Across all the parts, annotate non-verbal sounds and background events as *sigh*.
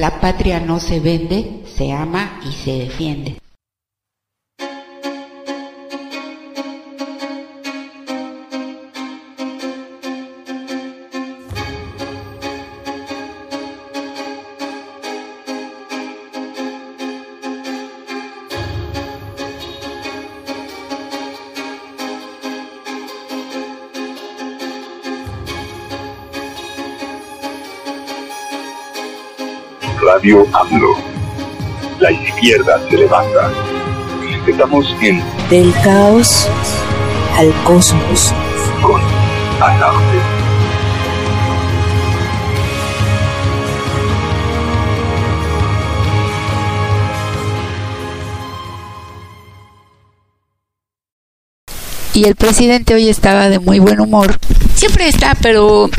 La patria no se vende, se ama y se defiende. Radio AMLO. La izquierda se levanta. Estamos en Del caos al cosmos. Con Anarte. Y el presidente hoy estaba de muy buen humor. Siempre está, pero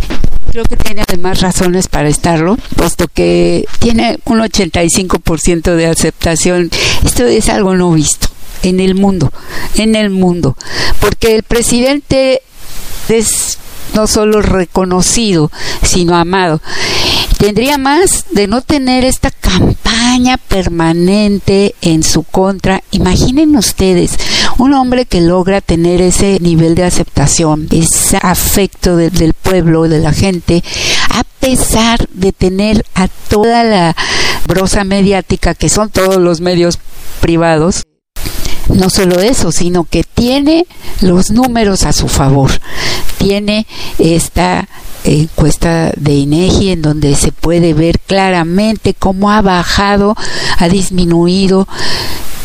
creo que tiene además razones para estarlo, puesto que tiene un 85% de aceptación. Esto es algo no visto en el mundo, en el mundo, porque el presidente es no solo reconocido, sino amado. Tendría más de no tener esta campaña permanente en su contra. Imaginen ustedes, un hombre que logra tener ese nivel de aceptación, ese afecto del pueblo, de la gente, a pesar de tener a toda la brosa mediática, que son todos los medios privados, no solo eso, sino que tiene los números a su favor. Tiene esta encuesta de INEGI en donde se puede ver claramente cómo ha bajado, ha disminuido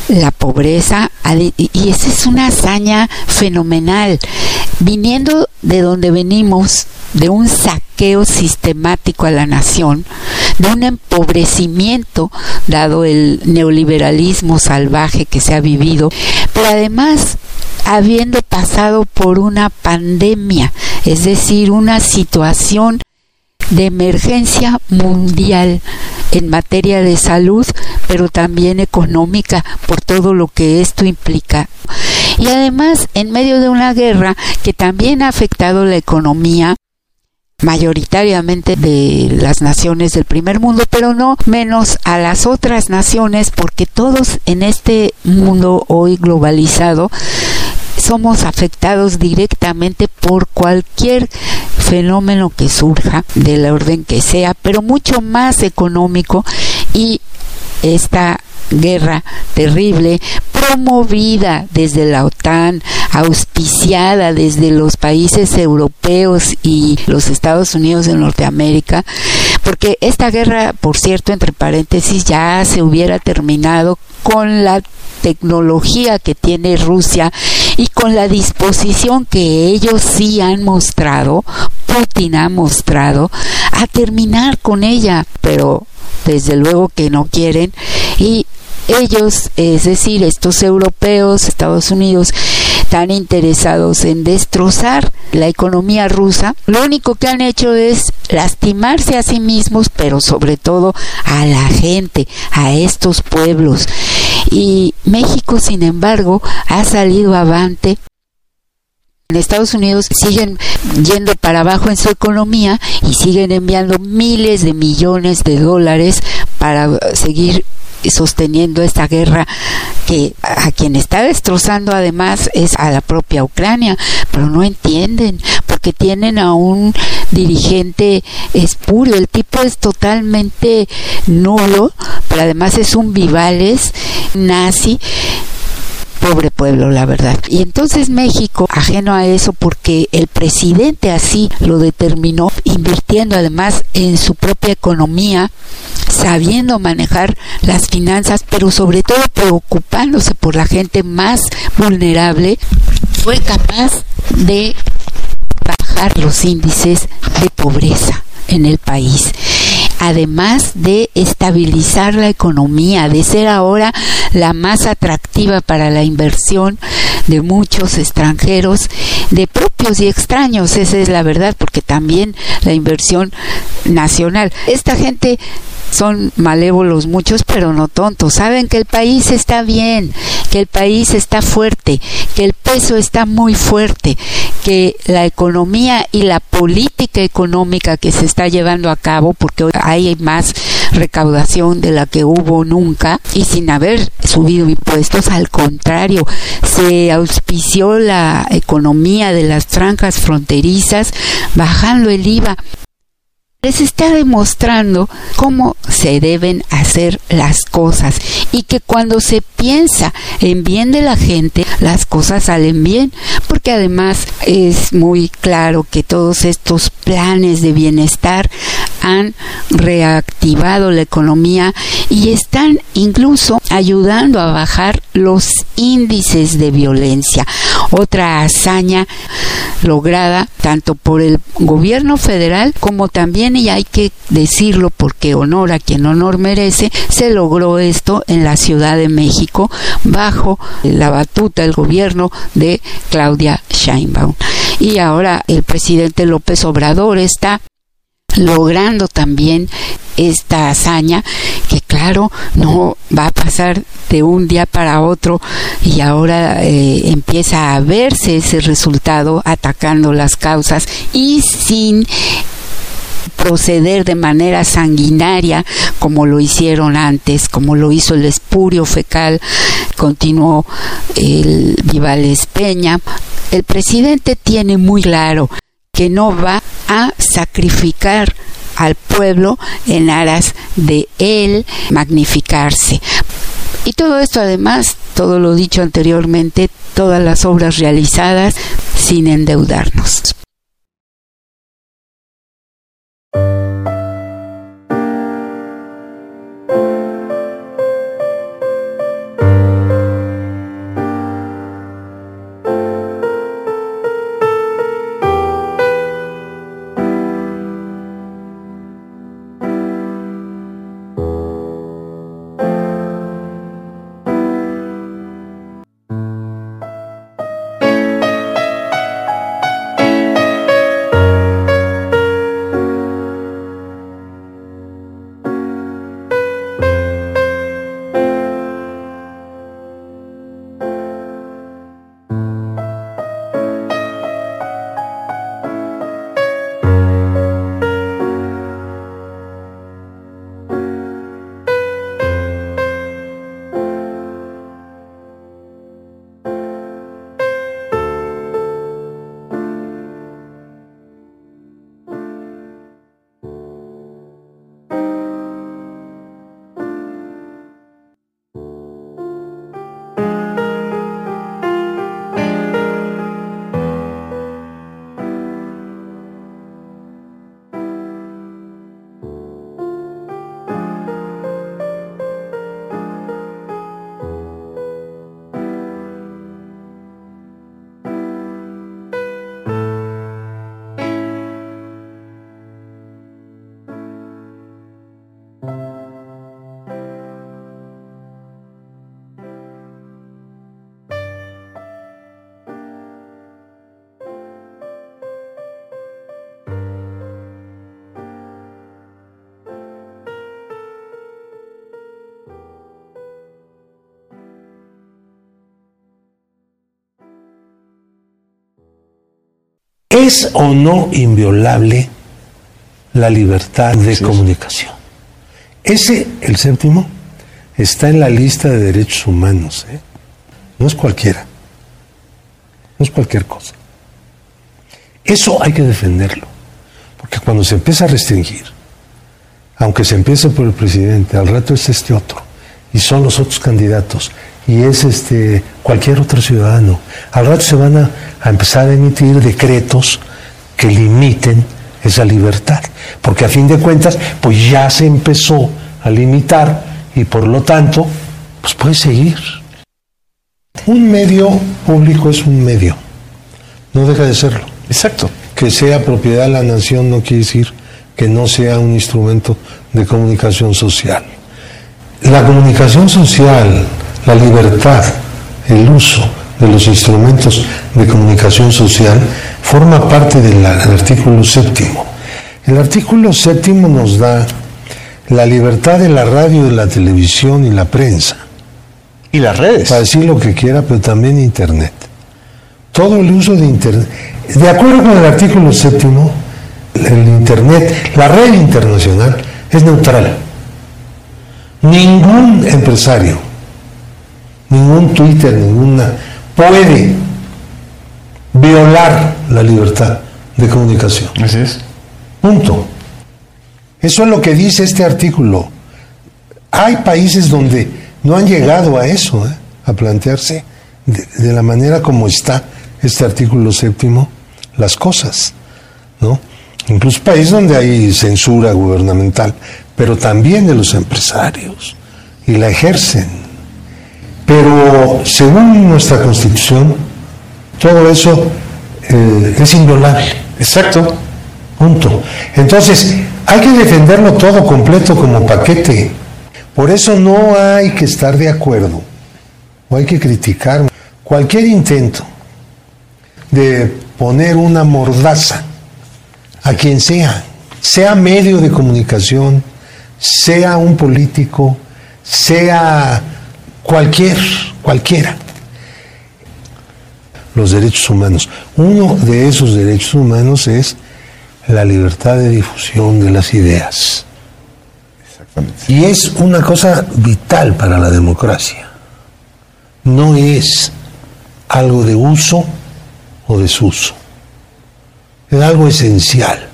la pobreza y esa es una hazaña fenomenal. Viniendo de donde venimos de un saqueo sistemático a la nación, de un empobrecimiento dado el neoliberalismo salvaje que se ha vivido, pero además habiendo pasado por una pandemia, es decir, una situación de emergencia mundial en materia de salud, pero también económica por todo lo que esto implica. Y además, en medio de una guerra que también ha afectado la economía, mayoritariamente de las naciones del primer mundo, pero no menos a las otras naciones, porque todos en este mundo hoy globalizado somos afectados directamente por cualquier fenómeno que surja, del orden que sea, pero mucho más económico y esta guerra terrible promovida desde la OTAN, auspiciada desde los países europeos y los Estados Unidos de Norteamérica, porque esta guerra, por cierto, entre paréntesis, ya se hubiera terminado con la tecnología que tiene Rusia y con la disposición que ellos sí han mostrado, Putin ha mostrado, a terminar con ella, pero desde luego que no quieren y ellos, es decir, estos europeos, Estados Unidos, tan interesados en destrozar la economía rusa, lo único que han hecho es lastimarse a sí mismos, pero sobre todo a la gente, a estos pueblos. Y México, sin embargo, ha salido avante en Estados Unidos siguen yendo para abajo en su economía y siguen enviando miles de millones de dólares para seguir sosteniendo esta guerra que a quien está destrozando además es a la propia Ucrania, pero no entienden porque tienen a un dirigente espurio, el tipo es totalmente nulo, pero además es un vivales nazi pobre pueblo, la verdad. Y entonces México, ajeno a eso, porque el presidente así lo determinó, invirtiendo además en su propia economía, sabiendo manejar las finanzas, pero sobre todo preocupándose por la gente más vulnerable, fue capaz de bajar los índices de pobreza en el país además de estabilizar la economía, de ser ahora la más atractiva para la inversión de muchos extranjeros, de propios y extraños, esa es la verdad, porque también la inversión nacional. Esta gente son malévolos muchos, pero no tontos. Saben que el país está bien, que el país está fuerte, que el peso está muy fuerte, que la economía y la política económica que se está llevando a cabo, porque hoy hay más recaudación de la que hubo nunca y sin haber subido impuestos, al contrario, se auspició la economía de las franjas fronterizas bajando el IVA les está demostrando cómo se deben hacer las cosas y que cuando se piensa en bien de la gente, las cosas salen bien, porque además es muy claro que todos estos planes de bienestar han reactivado la economía y están incluso ayudando a bajar los índices de violencia. Otra hazaña lograda tanto por el gobierno federal como también y hay que decirlo porque honor a quien honor merece, se logró esto en la Ciudad de México bajo la batuta del gobierno de Claudia Sheinbaum. Y ahora el presidente López Obrador está logrando también esta hazaña que claro no va a pasar de un día para otro y ahora eh, empieza a verse ese resultado atacando las causas y sin proceder de manera sanguinaria como lo hicieron antes, como lo hizo el espurio fecal, continuó el Vivales Peña. El presidente tiene muy claro que no va a sacrificar al pueblo en aras de él magnificarse. Y todo esto además, todo lo dicho anteriormente, todas las obras realizadas sin endeudarnos. ¿Es o no inviolable la libertad de comunicación? Ese, el séptimo, está en la lista de derechos humanos. ¿eh? No es cualquiera. No es cualquier cosa. Eso hay que defenderlo. Porque cuando se empieza a restringir, aunque se empiece por el presidente, al rato es este otro, y son los otros candidatos, y es este cualquier otro ciudadano. Al rato se van a, empezar a emitir decretos que limiten esa libertad, porque a fin de cuentas, pues ya se empezó a limitar y por lo tanto, pues puede seguir. Un medio público es un medio, no deja de serlo. Exacto. Que sea propiedad de la nación no quiere decir que no sea un instrumento de comunicación social. La comunicación social la libertad, el uso de los instrumentos de comunicación social forma parte del, artículo séptimo. El artículo séptimo nos da la libertad de la radio, de la televisión y la prensa. Y las redes. Para decir lo que quiera, pero también Internet. Todo el uso de Internet. De acuerdo con el artículo séptimo, el Internet, la red internacional, es neutral. Ningún empresario, ningún Twitter, ninguna, puede violar la libertad de comunicación. Así es. Punto. Eso es lo que dice este artículo. Hay países donde no han llegado a eso, ¿eh? a plantearse de, de, la manera como está este artículo séptimo las cosas, ¿no? Incluso países donde hay censura gubernamental, pero también de los empresarios, y la ejercen. Pero según nuestra constitución, todo eso eh, es inviolable. Exacto. Punto. Entonces, hay que defenderlo todo completo como paquete. Por eso no hay que estar de acuerdo o hay que criticar cualquier intento de poner una mordaza a quien sea, sea medio de comunicación, sea un político, sea cualquier, cualquiera. Los derechos humanos. Uno de esos derechos humanos es la libertad de difusión de las ideas. Exactamente. Y es una cosa vital para la democracia. No es algo de uso o desuso. Es algo esencial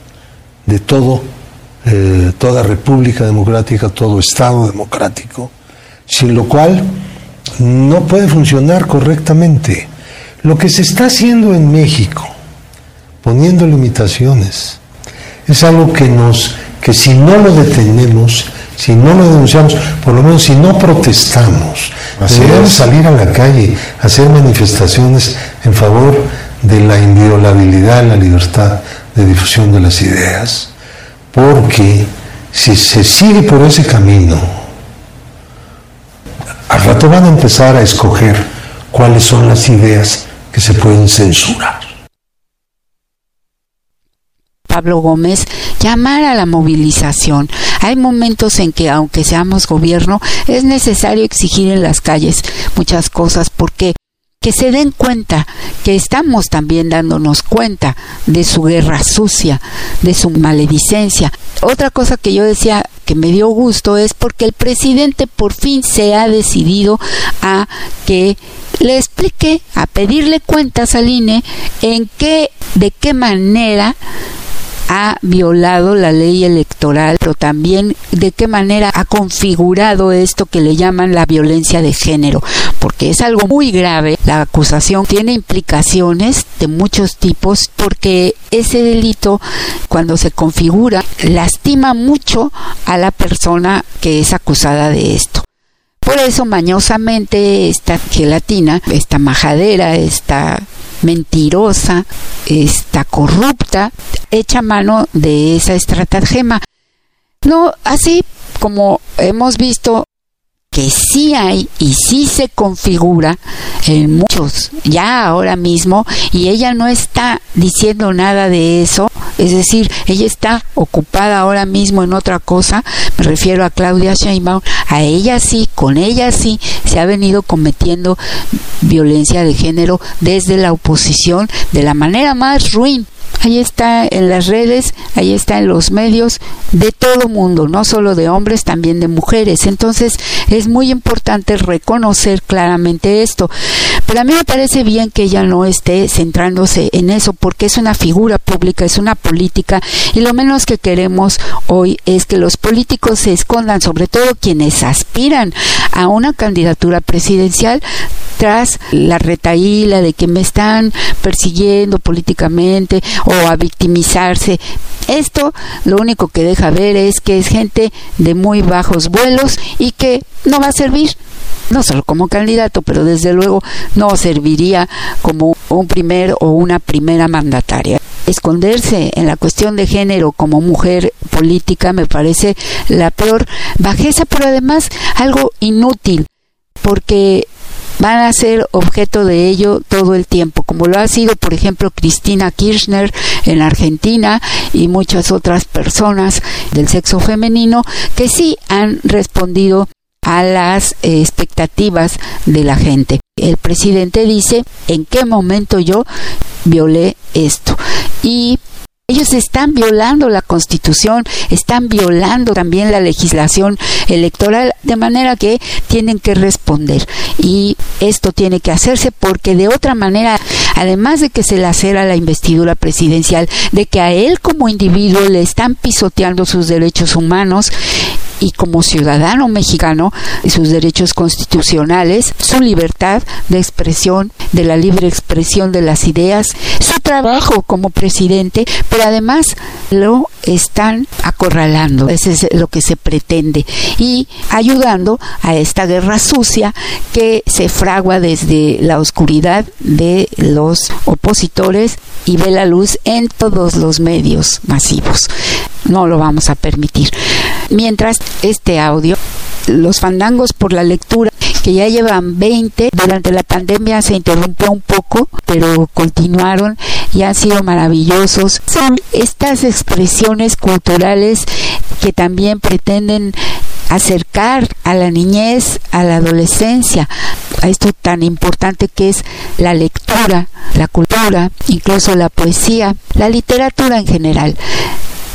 de todo, eh, toda república democrática, todo Estado democrático, sin lo cual no puede funcionar correctamente. Lo que se está haciendo en México, poniendo limitaciones, es algo que nos, que si no lo detenemos, si no lo denunciamos, por lo menos si no protestamos, es. salir a la calle, hacer manifestaciones en favor de la inviolabilidad, la libertad de difusión de las ideas, porque si se sigue por ese camino, al rato van a empezar a escoger cuáles son las ideas que se pueden censurar. Pablo Gómez, llamar a la movilización. Hay momentos en que, aunque seamos gobierno, es necesario exigir en las calles muchas cosas porque que se den cuenta que estamos también dándonos cuenta de su guerra sucia, de su maledicencia. Otra cosa que yo decía que me dio gusto es porque el presidente por fin se ha decidido a que le explique, a pedirle cuentas al INE en qué, de qué manera ha violado la ley electoral, pero también de qué manera ha configurado esto que le llaman la violencia de género, porque es algo muy grave. La acusación tiene implicaciones de muchos tipos, porque ese delito, cuando se configura, lastima mucho a la persona que es acusada de esto. Por eso mañosamente esta gelatina, esta majadera, esta mentirosa, esta corrupta, echa mano de esa estratagema. No, así como hemos visto que sí hay y sí se configura en muchos ya ahora mismo y ella no está diciendo nada de eso, es decir, ella está ocupada ahora mismo en otra cosa, me refiero a Claudia Sheinbaum, a ella sí, con ella sí se ha venido cometiendo violencia de género desde la oposición de la manera más ruin. Ahí está en las redes, ahí está en los medios de todo mundo, no solo de hombres, también de mujeres. Entonces es muy importante reconocer claramente esto. Pero a mí me parece bien que ella no esté centrándose en eso porque es una figura pública, es una política y lo menos que queremos hoy es que los políticos se escondan, sobre todo quienes aspiran a una candidatura presidencial tras la retaíla de que me están persiguiendo políticamente o a victimizarse. Esto lo único que deja ver es que es gente de muy bajos vuelos y que no va a servir no solo como candidato, pero desde luego no serviría como un primer o una primera mandataria. Esconderse en la cuestión de género como mujer política me parece la peor bajeza, pero además algo inútil, porque van a ser objeto de ello todo el tiempo, como lo ha sido, por ejemplo, Cristina Kirchner en Argentina y muchas otras personas del sexo femenino que sí han respondido a las eh, expectativas de la gente. El presidente dice en qué momento yo violé esto y ellos están violando la constitución, están violando también la legislación electoral, de manera que tienen que responder. Y esto tiene que hacerse porque de otra manera, además de que se lacera la investidura presidencial, de que a él como individuo le están pisoteando sus derechos humanos, y como ciudadano mexicano sus derechos constitucionales, su libertad de expresión, de la libre expresión de las ideas, su trabajo como presidente, pero además lo están acorralando, eso es lo que se pretende, y ayudando a esta guerra sucia que se fragua desde la oscuridad de los opositores y ve la luz en todos los medios masivos. No lo vamos a permitir. Mientras este audio, los fandangos por la lectura, que ya llevan 20, durante la pandemia se interrumpió un poco, pero continuaron y han sido maravillosos. Son estas expresiones culturales que también pretenden acercar a la niñez, a la adolescencia, a esto tan importante que es la lectura, la cultura, incluso la poesía, la literatura en general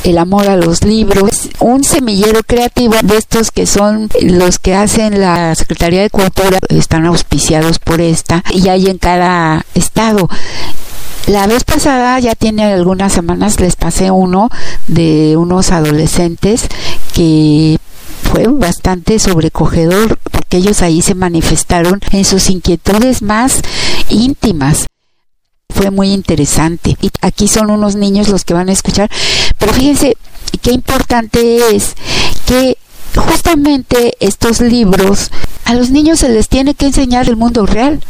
el amor a los libros, un semillero creativo de estos que son los que hacen la Secretaría de Cultura, están auspiciados por esta y hay en cada estado. La vez pasada, ya tiene algunas semanas, les pasé uno de unos adolescentes que fue bastante sobrecogedor porque ellos ahí se manifestaron en sus inquietudes más íntimas fue muy interesante. Y aquí son unos niños los que van a escuchar, pero fíjense qué importante es que justamente estos libros a los niños se les tiene que enseñar el mundo real,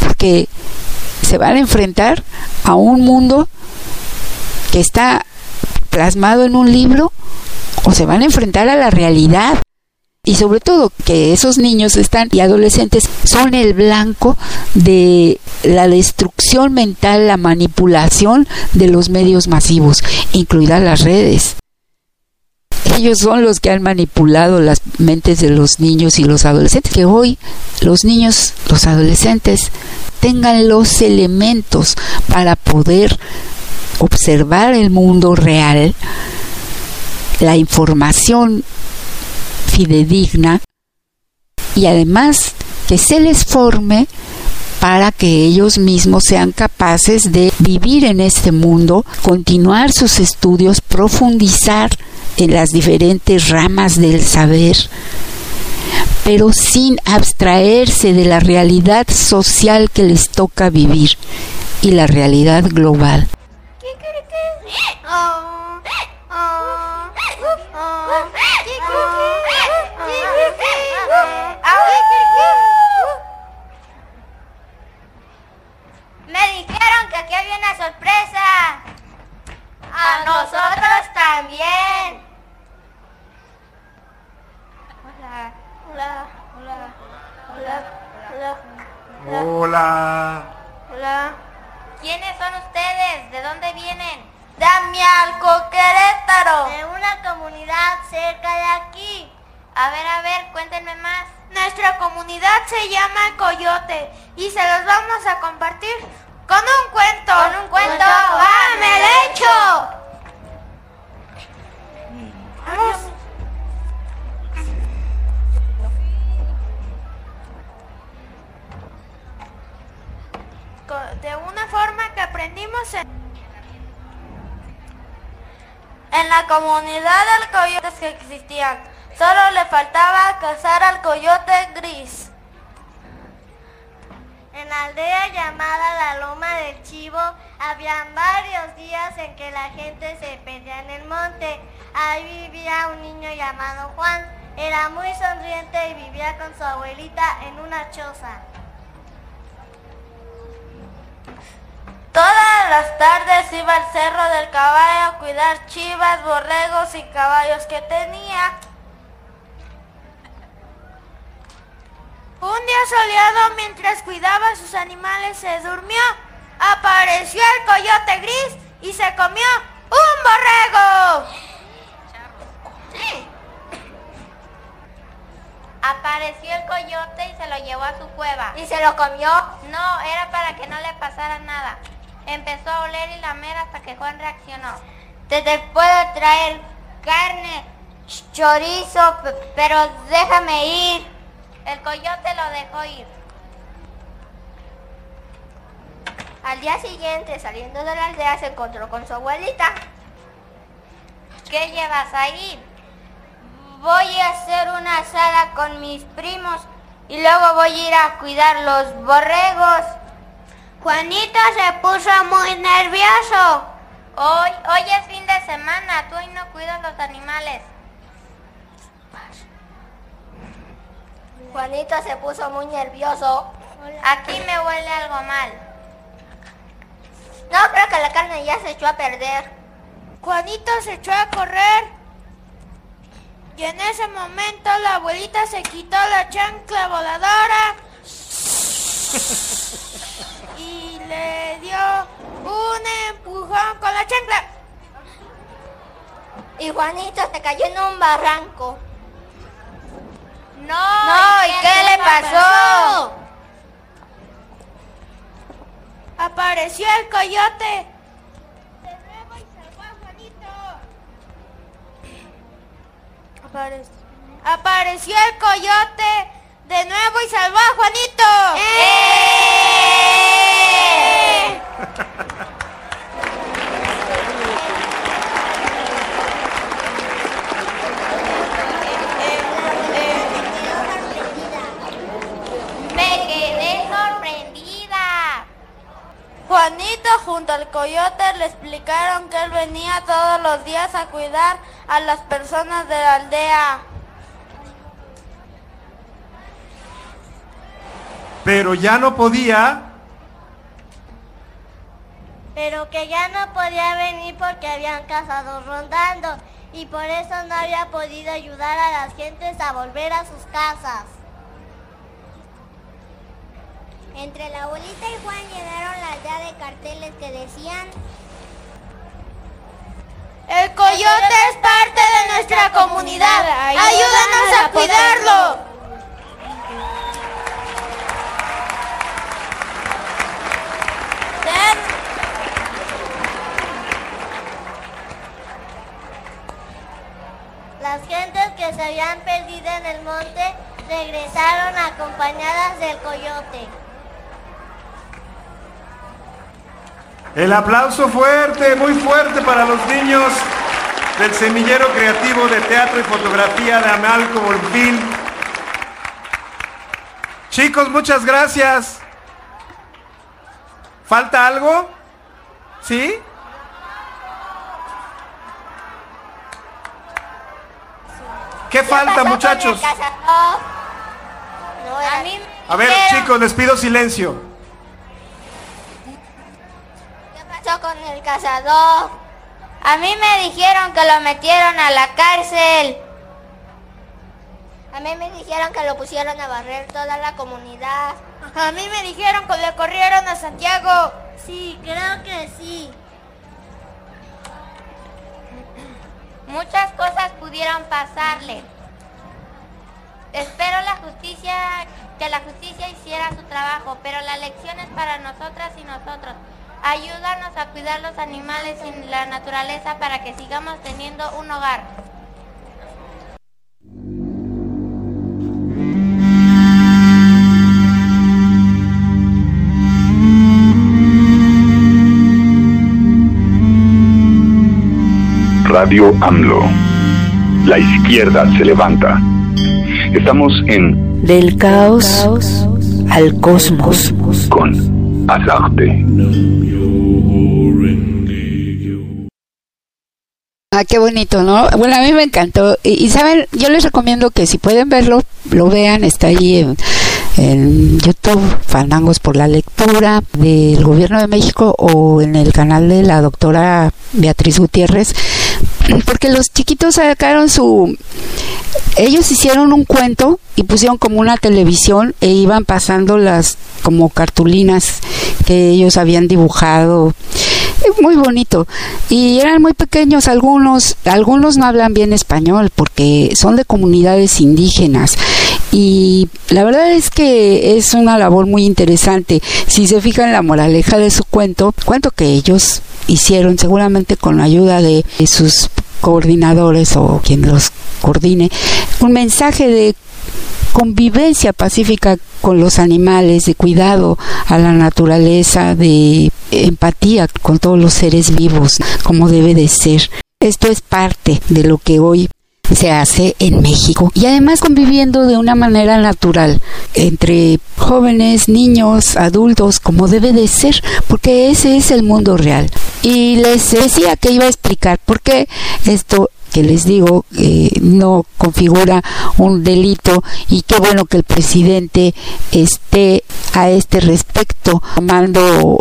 porque se van a enfrentar a un mundo que está plasmado en un libro o se van a enfrentar a la realidad y sobre todo que esos niños están y adolescentes son el blanco de la destrucción mental, la manipulación de los medios masivos, incluidas las redes. Ellos son los que han manipulado las mentes de los niños y los adolescentes. Que hoy los niños, los adolescentes, tengan los elementos para poder observar el mundo real, la información fidedigna y además que se les forme para que ellos mismos sean capaces de vivir en este mundo, continuar sus estudios, profundizar en las diferentes ramas del saber, pero sin abstraerse de la realidad social que les toca vivir y la realidad global. Me dijeron que aquí había una sorpresa. A nosotros también. Comunidad se llama Coyote y se los vamos a compartir con un cuento. Con un cuento. ¡Dame el hecho! Vamos. De una forma que aprendimos en... En la comunidad del coyote que existían, solo le faltaba cazar al coyote gris. En la aldea llamada la Loma del Chivo, habían varios días en que la gente se perdía en el monte. Ahí vivía un niño llamado Juan. Era muy sonriente y vivía con su abuelita en una choza. Todas las tardes iba al cerro del caballo a cuidar chivas, borregos y caballos que tenía. Un día soleado, mientras cuidaba a sus animales, se durmió. Apareció el coyote gris y se comió un borrego. Apareció el coyote y se lo llevó a su cueva. ¿Y se lo comió? No, era para que no le pasara nada. Empezó a oler y lamer hasta que Juan reaccionó. Te, te puedo traer carne, chorizo, pero déjame ir. El coyote lo dejó ir. Al día siguiente, saliendo de la aldea, se encontró con su abuelita. ¿Qué llevas ahí? Voy a hacer una asada con mis primos y luego voy a ir a cuidar los borregos. Juanito se puso muy nervioso. Hoy, hoy es fin de semana, tú hoy no cuidas los animales. Juanito se puso muy nervioso. Aquí me huele algo mal. No, creo que la carne ya se echó a perder. Juanito se echó a correr. Y en ese momento la abuelita se quitó la chancla voladora y le dio un empujón con la chancla. Y Juanito se cayó en un barranco. No, No, ¿y qué le pasó? Apareció el coyote. De nuevo y salvó a Juanito. Apareció el coyote de nuevo y salvó a Juanito. ¡Eh! Juanito junto al coyote le explicaron que él venía todos los días a cuidar a las personas de la aldea. Pero ya no podía. Pero que ya no podía venir porque habían cazados rondando y por eso no había podido ayudar a las gentes a volver a sus casas. Entre la abuelita y Juan llenaron la aldea de carteles que decían El coyote es parte de nuestra comunidad. Ayúdanos a cuidarlo. Las gentes que se habían perdido en el monte regresaron acompañadas del coyote. El aplauso fuerte, muy fuerte para los niños del semillero creativo de teatro y fotografía de Amalco Volpín. Chicos, muchas gracias. ¿Falta algo? ¿Sí? ¿Qué falta, muchachos? A ver, chicos, les pido silencio. ¿Qué pasó con el cazador? A mí me dijeron que lo metieron a la cárcel. A mí me dijeron que lo pusieron a barrer toda la comunidad. A mí me dijeron que le corrieron a Santiago. Sí, creo que sí. Muchas cosas pudieron pasarle. Espero la justicia, que la justicia hiciera su trabajo, pero la lección es para nosotras y nosotros. Ayúdanos a cuidar los animales y la naturaleza para que sigamos teniendo un hogar. Radio AMLO. La izquierda se levanta. Estamos en Del caos al cosmos. con Azarte. Ah, qué bonito, ¿no? Bueno, a mí me encantó. Y, saben, yo les recomiendo que si pueden verlo, lo vean. Está ahí en, en YouTube, Fandangos por la Lectura del Gobierno de México o en el canal de la doctora Beatriz Gutiérrez, porque los chiquitos sacaron su ellos hicieron un cuento y pusieron como una televisión e iban pasando las como cartulinas que ellos habían dibujado *laughs* muy bonito. Y eran muy pequeños algunos algunos no hablan bien español porque son de comunidades indígenas. Y la verdad es que es una labor muy interesante. Si se fijan la moraleja de su cuento cuento que ellos hicieron seguramente con la ayuda de sus coordinadores o quien los coordine un mensaje de convivencia pacífica con los animales, de cuidado a la naturaleza, de empatía con todos los seres vivos, como debe de ser. Esto es parte de lo que hoy se hace en México y además conviviendo de una manera natural entre jóvenes, niños, adultos, como debe de ser, porque ese es el mundo real. Y les decía que iba a explicar por qué esto que les digo eh, no configura un delito y qué bueno que el presidente esté a este respecto tomando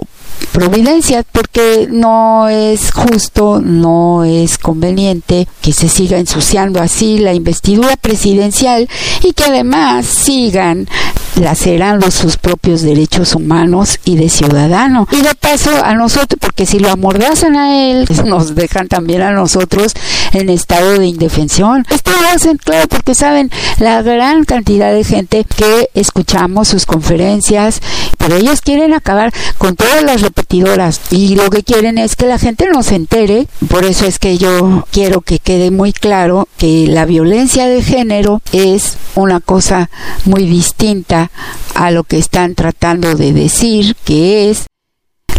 providencias porque no es justo, no es conveniente que se siga ensuciando así la investidura presidencial y que además sigan lacerando sus propios derechos humanos y de ciudadano. Y de paso a nosotros, porque si lo amordazan a él, *laughs* nos dejan también a nosotros en estado de indefensión. Esto lo hacen, claro, porque saben la gran cantidad de gente que escuchamos sus conferencias, pero ellos quieren acabar con todas las repetidoras y lo que quieren es que la gente no se entere. Por eso es que yo quiero que quede muy claro que la violencia de género es una cosa muy distinta a lo que están tratando de decir, que es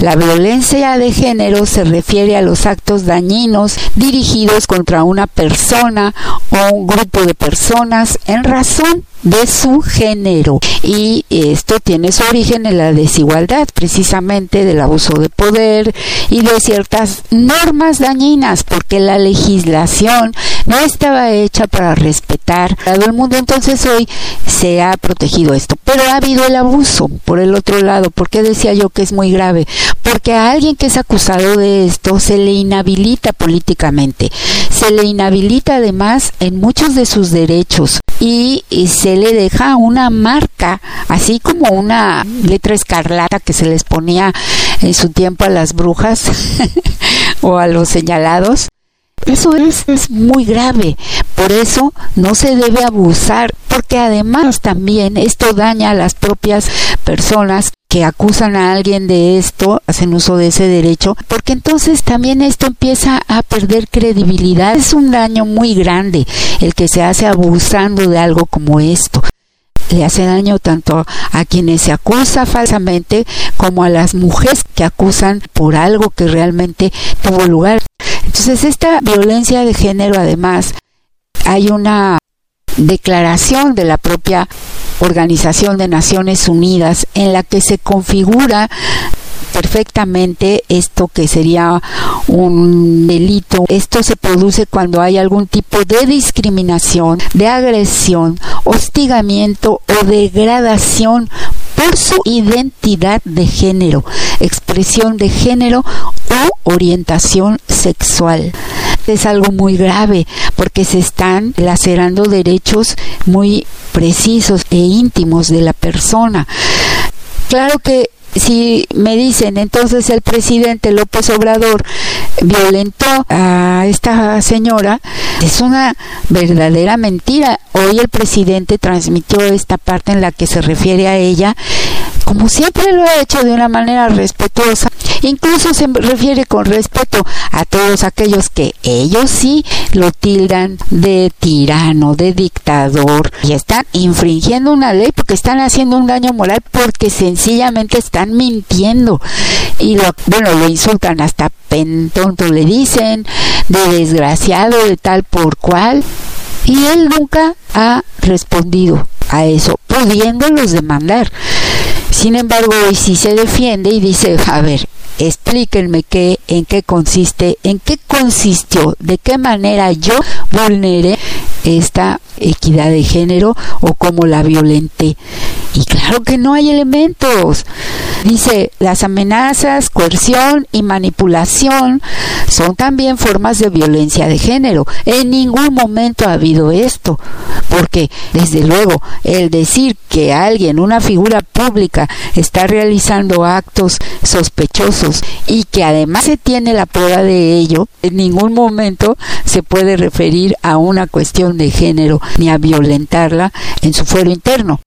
la violencia de género se refiere a los actos dañinos dirigidos contra una persona o un grupo de personas en razón de su género. Y esto tiene su origen en la desigualdad precisamente del abuso de poder y de ciertas normas dañinas porque la legislación no estaba hecha para respetar a todo el mundo entonces hoy se ha protegido esto. Pero ha habido el abuso por el otro lado. Porque decía yo que es muy grave porque a alguien que es acusado de esto se le inhabilita políticamente. Se le inhabilita además en muchos de sus derechos. Y, se le deja una marca, así como una letra escarlata que se les ponía en su tiempo a las brujas *laughs* o a los señalados. Eso es, es, muy grave, por eso no se debe abusar, porque además también esto daña a las propias personas que acusan a alguien de esto, hacen uso de ese derecho, porque entonces también esto empieza a perder credibilidad. Es un daño muy grande el que se hace abusando de algo como esto le hace daño tanto a quienes se acusa falsamente como a las mujeres que acusan por algo que realmente tuvo lugar. Entonces esta violencia de género además hay una declaración de la propia Organización de Naciones Unidas en la que se configura perfectamente esto que sería un delito. Esto se produce cuando hay algún tipo de discriminación, de agresión, hostigamiento o degradación por su identidad de género, expresión de género orientación sexual. Es algo muy grave porque se están lacerando derechos muy precisos e íntimos de la persona. Claro que si me dicen entonces el presidente López Obrador violentó a esta señora, es una verdadera mentira. Hoy el presidente transmitió esta parte en la que se refiere a ella como siempre lo ha hecho de una manera respetuosa, incluso se refiere con respeto a todos aquellos que ellos sí lo tildan de tirano, de dictador, y están infringiendo una ley porque están haciendo un daño moral porque sencillamente están mintiendo. Y lo, bueno, lo insultan hasta pentonto, le dicen, de desgraciado, de tal por cual. Y él nunca ha respondido a eso, pudiéndolos demandar. Sin embargo, hoy sí se defiende y dice, a ver, explíquenme qué, en qué consiste, en qué consistió, de qué manera yo vulneré esta equidad de género o cómo la violenté. Y claro que no hay elementos. Dice, las amenazas, coerción y manipulación son también formas de violencia de género. En ningún momento ha habido esto, porque desde luego el decir que alguien, una figura pública, está realizando actos sospechosos y que además se tiene la prueba de ello, en ningún momento se puede referir a una cuestión de género ni a violentarla en su fuero interno.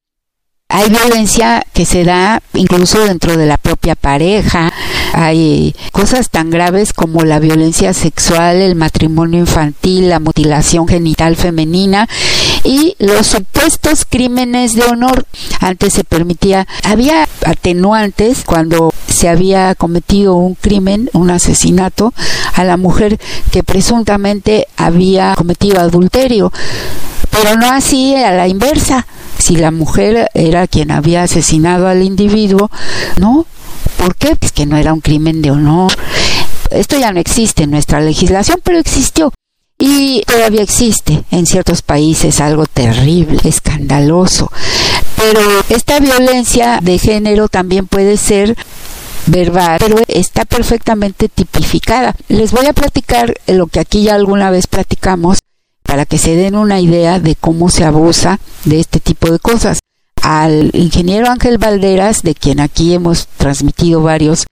Hay violencia que se da incluso dentro de la propia pareja. Hay cosas tan graves como la violencia sexual, el matrimonio infantil, la mutilación genital femenina y los supuestos crímenes de honor. Antes se permitía, había atenuantes cuando se había cometido un crimen, un asesinato a la mujer que presuntamente había cometido adulterio, pero no así a la inversa si la mujer era quien había asesinado al individuo, ¿no? ¿Por qué? Pues que no era un crimen de honor. Esto ya no existe en nuestra legislación, pero existió. Y todavía existe en ciertos países algo terrible, escandaloso. Pero esta violencia de género también puede ser verbal, pero está perfectamente tipificada. Les voy a platicar lo que aquí ya alguna vez platicamos para que se den una idea de cómo se abusa de este tipo de cosas. Al ingeniero Ángel Valderas, de quien aquí hemos transmitido varios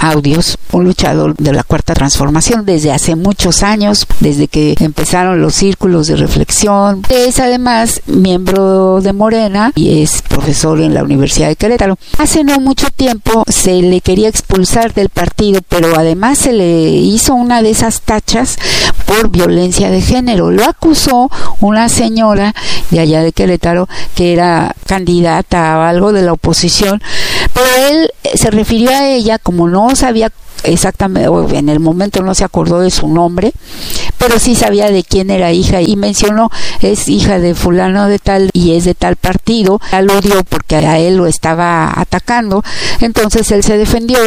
audios, un luchador de la cuarta transformación desde hace muchos años, desde que empezaron los círculos de reflexión. Es además miembro de Morena y es profesor en la Universidad de Querétaro. Hace no mucho tiempo se le quería expulsar del partido, pero además se le hizo una de esas tachas por violencia de género. Lo acusó una señora de allá de Querétaro que era candidata a algo de la oposición, pero él se refirió a ella como no sabía exactamente, en el momento no se acordó de su nombre, pero sí sabía de quién era hija y mencionó es hija de fulano de tal y es de tal partido, aludió porque a él lo estaba atacando, entonces él se defendió.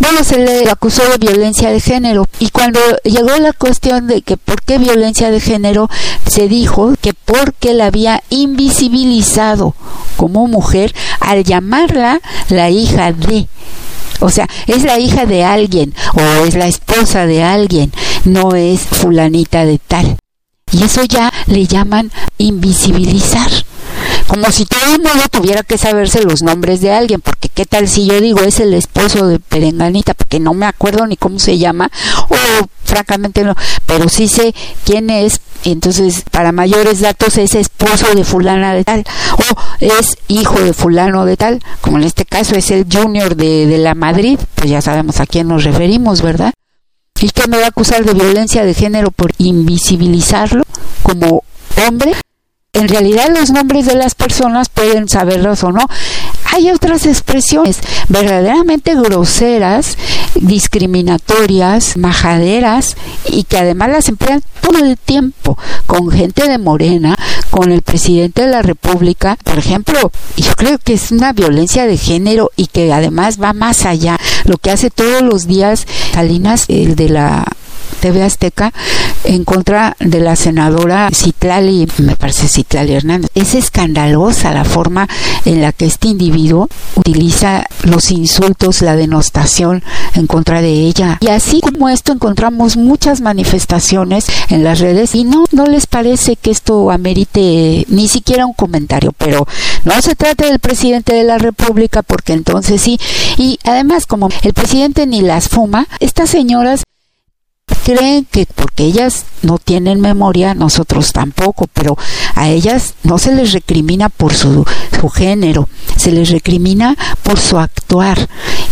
Bueno, se le acusó de violencia de género y cuando llegó la cuestión de que por qué violencia de género, se dijo que porque la había invisibilizado como mujer al llamarla la hija de o sea, es la hija de alguien o es la esposa de alguien, no es fulanita de tal. Y eso ya le llaman invisibilizar. Como si todo el mundo tuviera que saberse los nombres de alguien, porque qué tal si yo digo es el esposo de Perenganita, porque no me acuerdo ni cómo se llama, o francamente no, pero sí sé quién es, entonces para mayores datos es esposo de fulana de tal, o es hijo de fulano de tal, como en este caso es el junior de, de la Madrid, pues ya sabemos a quién nos referimos, ¿verdad? ¿Y qué me va a acusar de violencia de género por invisibilizarlo como hombre? En realidad los nombres de las personas pueden saberlos o no. Hay otras expresiones verdaderamente groseras, discriminatorias, majaderas y que además las emplean todo el tiempo con gente de Morena, con el presidente de la República, por ejemplo. Yo creo que es una violencia de género y que además va más allá. Lo que hace todos los días Salinas, el de la TV Azteca en contra de la senadora Citlali, me parece Citlali Hernández. Es escandalosa la forma en la que este individuo utiliza los insultos, la denostación en contra de ella. Y así como esto encontramos muchas manifestaciones en las redes y no, no les parece que esto amerite ni siquiera un comentario, pero no se trata del presidente de la República porque entonces sí. Y además como el presidente ni las fuma, estas señoras creen que porque ellas no tienen memoria, nosotros tampoco, pero a ellas no se les recrimina por su, su género, se les recrimina por su actuar,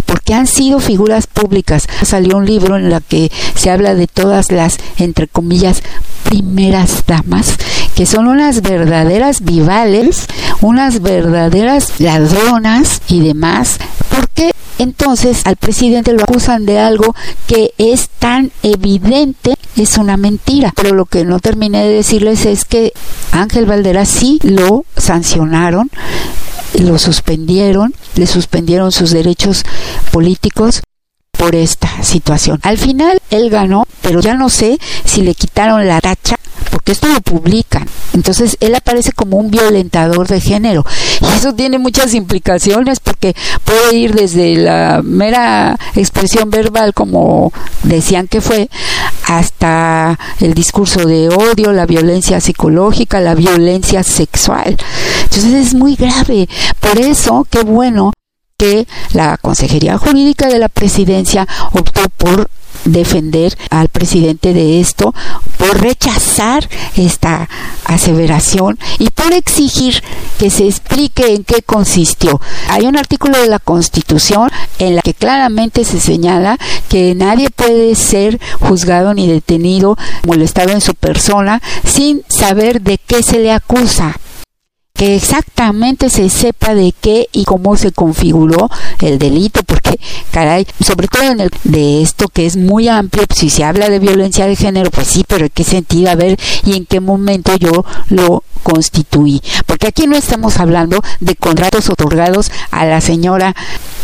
porque han sido figuras públicas. Salió un libro en el que se habla de todas las, entre comillas, primeras damas, que son unas verdaderas vivales, unas verdaderas ladronas y demás, porque entonces al presidente lo acusan de algo que es tan evidente, es una mentira. Pero lo que no terminé de decirles es que Ángel Valderas sí lo sancionaron, lo suspendieron, le suspendieron sus derechos políticos por esta situación. Al final él ganó, pero ya no sé si le quitaron la tacha porque esto lo publican. Entonces él aparece como un violentador de género. Y eso tiene muchas implicaciones porque puede ir desde la mera expresión verbal, como decían que fue, hasta el discurso de odio, la violencia psicológica, la violencia sexual. Entonces es muy grave. Por eso, qué bueno que la Consejería Jurídica de la Presidencia optó por defender al presidente de esto, por rechazar esta aseveración y por exigir que se explique en qué consistió. Hay un artículo de la Constitución en la que claramente se señala que nadie puede ser juzgado ni detenido, molestado en su persona, sin saber de qué se le acusa que exactamente se sepa de qué y cómo se configuró el delito, porque, caray, sobre todo en el de esto que es muy amplio, si se habla de violencia de género, pues sí, pero en qué sentido, a ver, y en qué momento yo lo constituí. Porque aquí no estamos hablando de contratos otorgados a la señora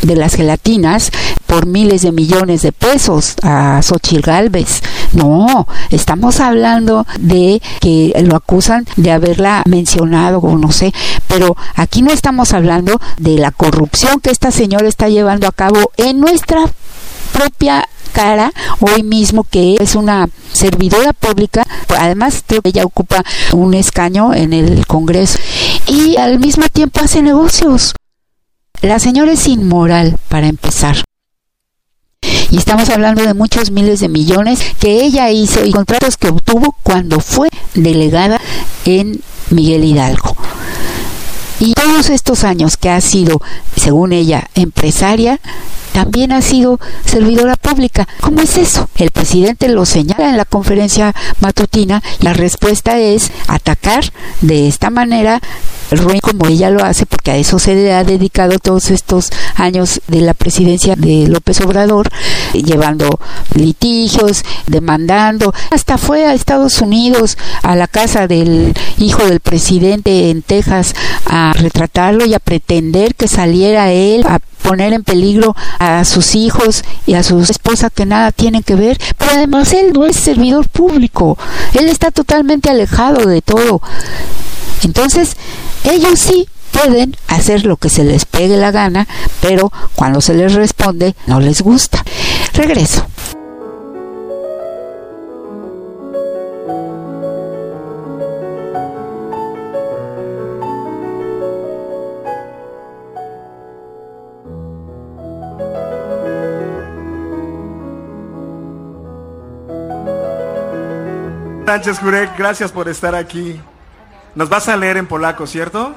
de las gelatinas por miles de millones de pesos a Xochitl Galvez. No, estamos hablando de que lo acusan de haberla mencionado o no sé, pero aquí no estamos hablando de la corrupción que esta señora está llevando a cabo en nuestra propia cara hoy mismo que es una servidora pública además ella ocupa un escaño en el Congreso y al mismo tiempo hace negocios. La señora es inmoral para empezar y estamos hablando de muchos miles de millones que ella hizo y contratos que obtuvo cuando fue delegada en Miguel Hidalgo. Y todos estos años que ha sido, según ella, empresaria, también ha sido servidora pública. ¿Cómo es eso? El presidente lo señala en la conferencia matutina. La respuesta es atacar de esta manera ruin como ella lo hace, porque a eso se ha dedicado todos estos años de la presidencia de López Obrador, llevando litigios, demandando, hasta fue a Estados Unidos, a la casa del hijo del presidente en Texas, a retratarlo y a pretender que saliera él a poner en peligro a sus hijos y a su esposa que nada tienen que ver, pero además él no es servidor público, él está totalmente alejado de todo. Entonces, ellos sí pueden hacer lo que se les pegue la gana, pero cuando se les responde no les gusta. Regreso. Sánchez Jurek, gracias por estar aquí. Nos vas a leer en polaco, ¿cierto?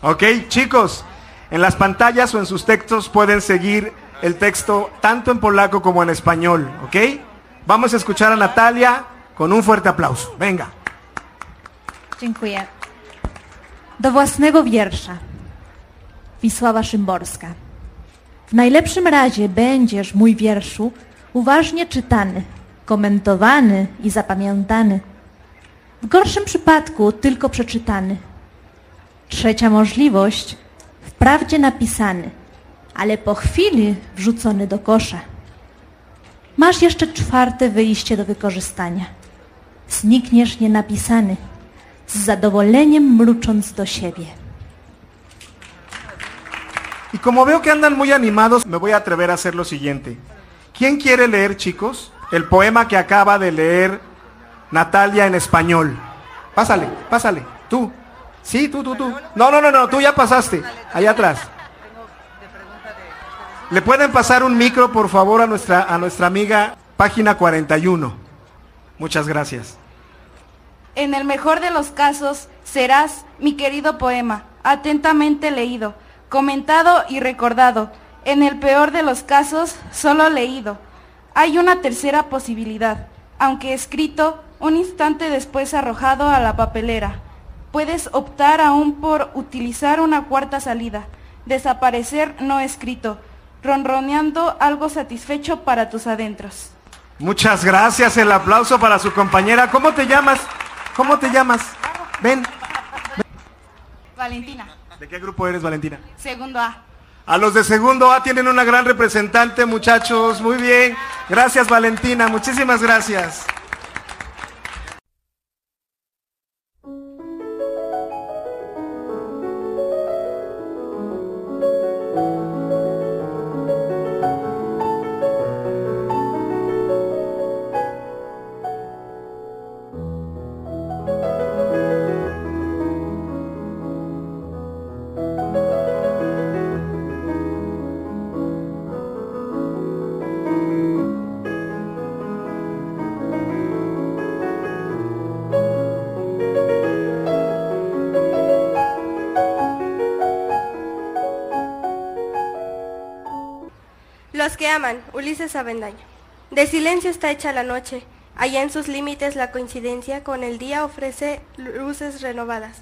Ok, chicos, en las pantallas o en sus textos pueden seguir el texto tanto en polaco como en español, ¿ok? Vamos a escuchar a Natalia con un fuerte aplauso. Venga. Dziękuję. Do własnego wiersza. Wisława Szymborska. W najlepszym razie będziesz, mój wierszu, uważnie czytany, komentowany i zapamiętany. W gorszym przypadku tylko przeczytany. Trzecia możliwość, wprawdzie napisany, ale po chwili wrzucony do kosza. Masz jeszcze czwarte wyjście do wykorzystania. Znikniesz nienapisany, z zadowoleniem mrucząc do siebie. Y como veo que andan muy animados, me voy a atrever a hacer lo siguiente. ¿Quién quiere leer, chicos, el poema que acaba de leer Natalia en español? Pásale, pásale, tú. Sí, tú, tú, tú. No, no, no, no, tú ya pasaste. Allá atrás. ¿Le pueden pasar un micro, por favor, a nuestra, a nuestra amiga página 41? Muchas gracias. En el mejor de los casos, serás mi querido poema, atentamente leído, comentado y recordado. En el peor de los casos, solo leído. Hay una tercera posibilidad, aunque escrito un instante después arrojado a la papelera. Puedes optar aún por utilizar una cuarta salida, desaparecer no escrito, ronroneando algo satisfecho para tus adentros. Muchas gracias, el aplauso para su compañera. ¿Cómo te llamas? ¿Cómo te llamas? Ven. Valentina, ¿De qué grupo eres, Valentina? segundo A. A los de segundo A tienen una gran representante, muchachos. Muy bien. Gracias, Valentina. Muchísimas gracias. Ulises Avendaño. De silencio está hecha la noche. Allá en sus límites la coincidencia con el día ofrece luces renovadas.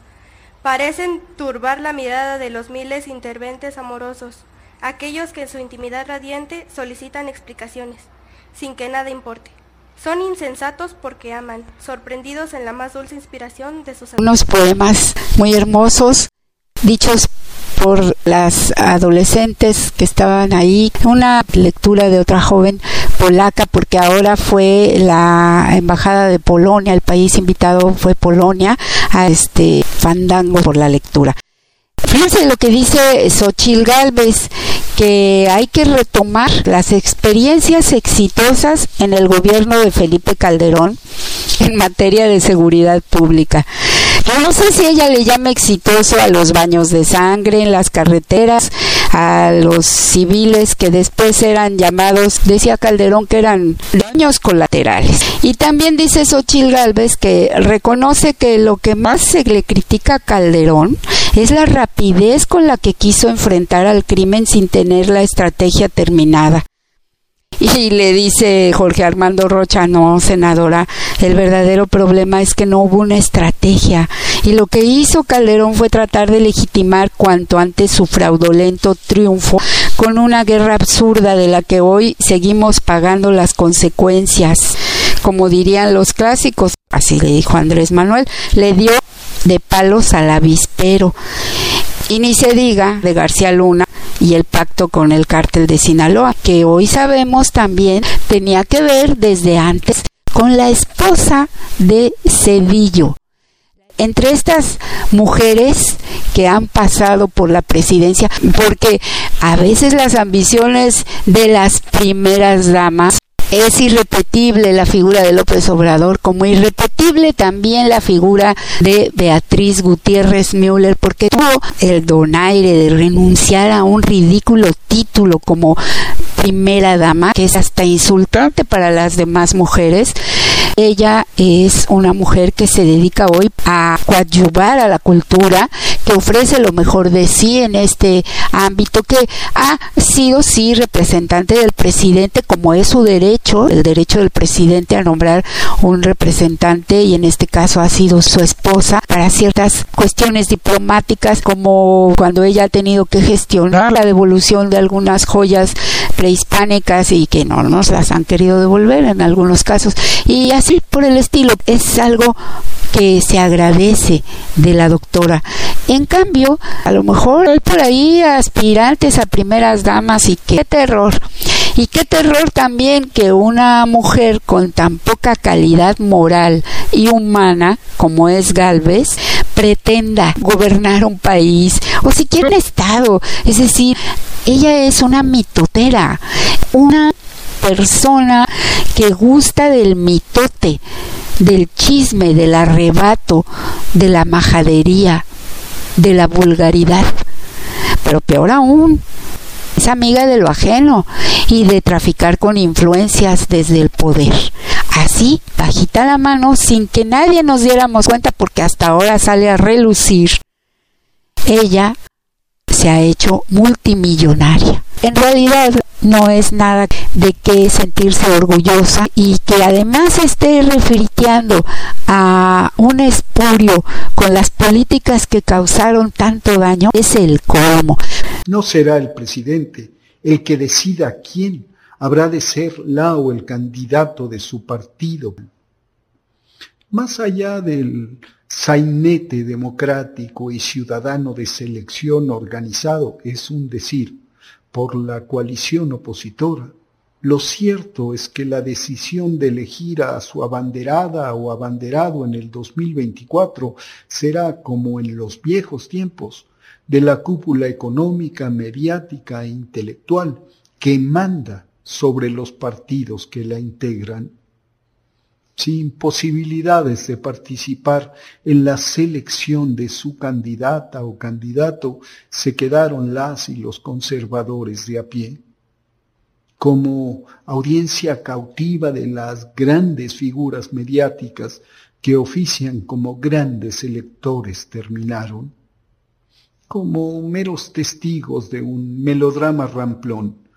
Parecen turbar la mirada de los miles interventes amorosos, aquellos que en su intimidad radiante solicitan explicaciones, sin que nada importe. Son insensatos porque aman, sorprendidos en la más dulce inspiración de sus Unos poemas muy hermosos, dichos por las adolescentes que estaban ahí, una lectura de otra joven polaca, porque ahora fue la embajada de Polonia, el país invitado fue Polonia, a este fandango por la lectura. Fíjense lo que dice Xochil Galvez, que hay que retomar las experiencias exitosas en el gobierno de Felipe Calderón en materia de seguridad pública. No sé si ella le llama exitoso a los baños de sangre en las carreteras, a los civiles que después eran llamados, decía Calderón que eran daños colaterales. Y también dice Xochil Gálvez que reconoce que lo que más se le critica a Calderón es la rapidez con la que quiso enfrentar al crimen sin tener la estrategia terminada. Y le dice Jorge Armando Rocha, no, senadora, el verdadero problema es que no hubo una estrategia. Y lo que hizo Calderón fue tratar de legitimar cuanto antes su fraudulento triunfo con una guerra absurda de la que hoy seguimos pagando las consecuencias. Como dirían los clásicos, así le dijo Andrés Manuel, le dio de palos al avispero. Y ni se diga de García Luna y el pacto con el cártel de Sinaloa, que hoy sabemos también tenía que ver desde antes con la esposa de Cedillo. Entre estas mujeres que han pasado por la presidencia, porque a veces las ambiciones de las primeras damas es irrepetible la figura de López Obrador, como irrepetible también la figura de Beatriz Gutiérrez Müller, porque tuvo el donaire de renunciar a un ridículo título como primera dama, que es hasta insultante para las demás mujeres. Ella es una mujer que se dedica hoy a coadyuvar a la cultura, que ofrece lo mejor de sí en este ámbito, que ha sido sí representante del presidente, como es su derecho, el derecho del presidente a nombrar un representante, y en este caso ha sido su esposa, para ciertas cuestiones diplomáticas, como cuando ella ha tenido que gestionar la devolución de algunas joyas prehispánicas y que no nos las han querido devolver en algunos casos. Y así por el estilo, es algo que se agradece de la doctora. En cambio, a lo mejor hay por ahí aspirantes a primeras damas y qué terror. Y qué terror también que una mujer con tan poca calidad moral y humana como es Galvez pretenda gobernar un país o siquiera un estado. Es decir, ella es una mitotera, una persona que gusta del mitote, del chisme, del arrebato, de la majadería, de la vulgaridad. Pero peor aún, es amiga de lo ajeno y de traficar con influencias desde el poder. Así, bajita la mano, sin que nadie nos diéramos cuenta, porque hasta ahora sale a relucir, ella se ha hecho multimillonaria. En realidad no es nada de qué sentirse orgullosa y que además esté refiriendo a un espurio con las políticas que causaron tanto daño es el colmo. No será el presidente el que decida quién habrá de ser la o el candidato de su partido. Más allá del sainete democrático y ciudadano de selección organizado, es un decir, por la coalición opositora, lo cierto es que la decisión de elegir a su abanderada o abanderado en el 2024 será como en los viejos tiempos, de la cúpula económica, mediática e intelectual que manda sobre los partidos que la integran, sin posibilidades de participar en la selección de su candidata o candidato, se quedaron las y los conservadores de a pie. Como audiencia cautiva de las grandes figuras mediáticas que ofician como grandes electores terminaron como meros testigos de un melodrama ramplón,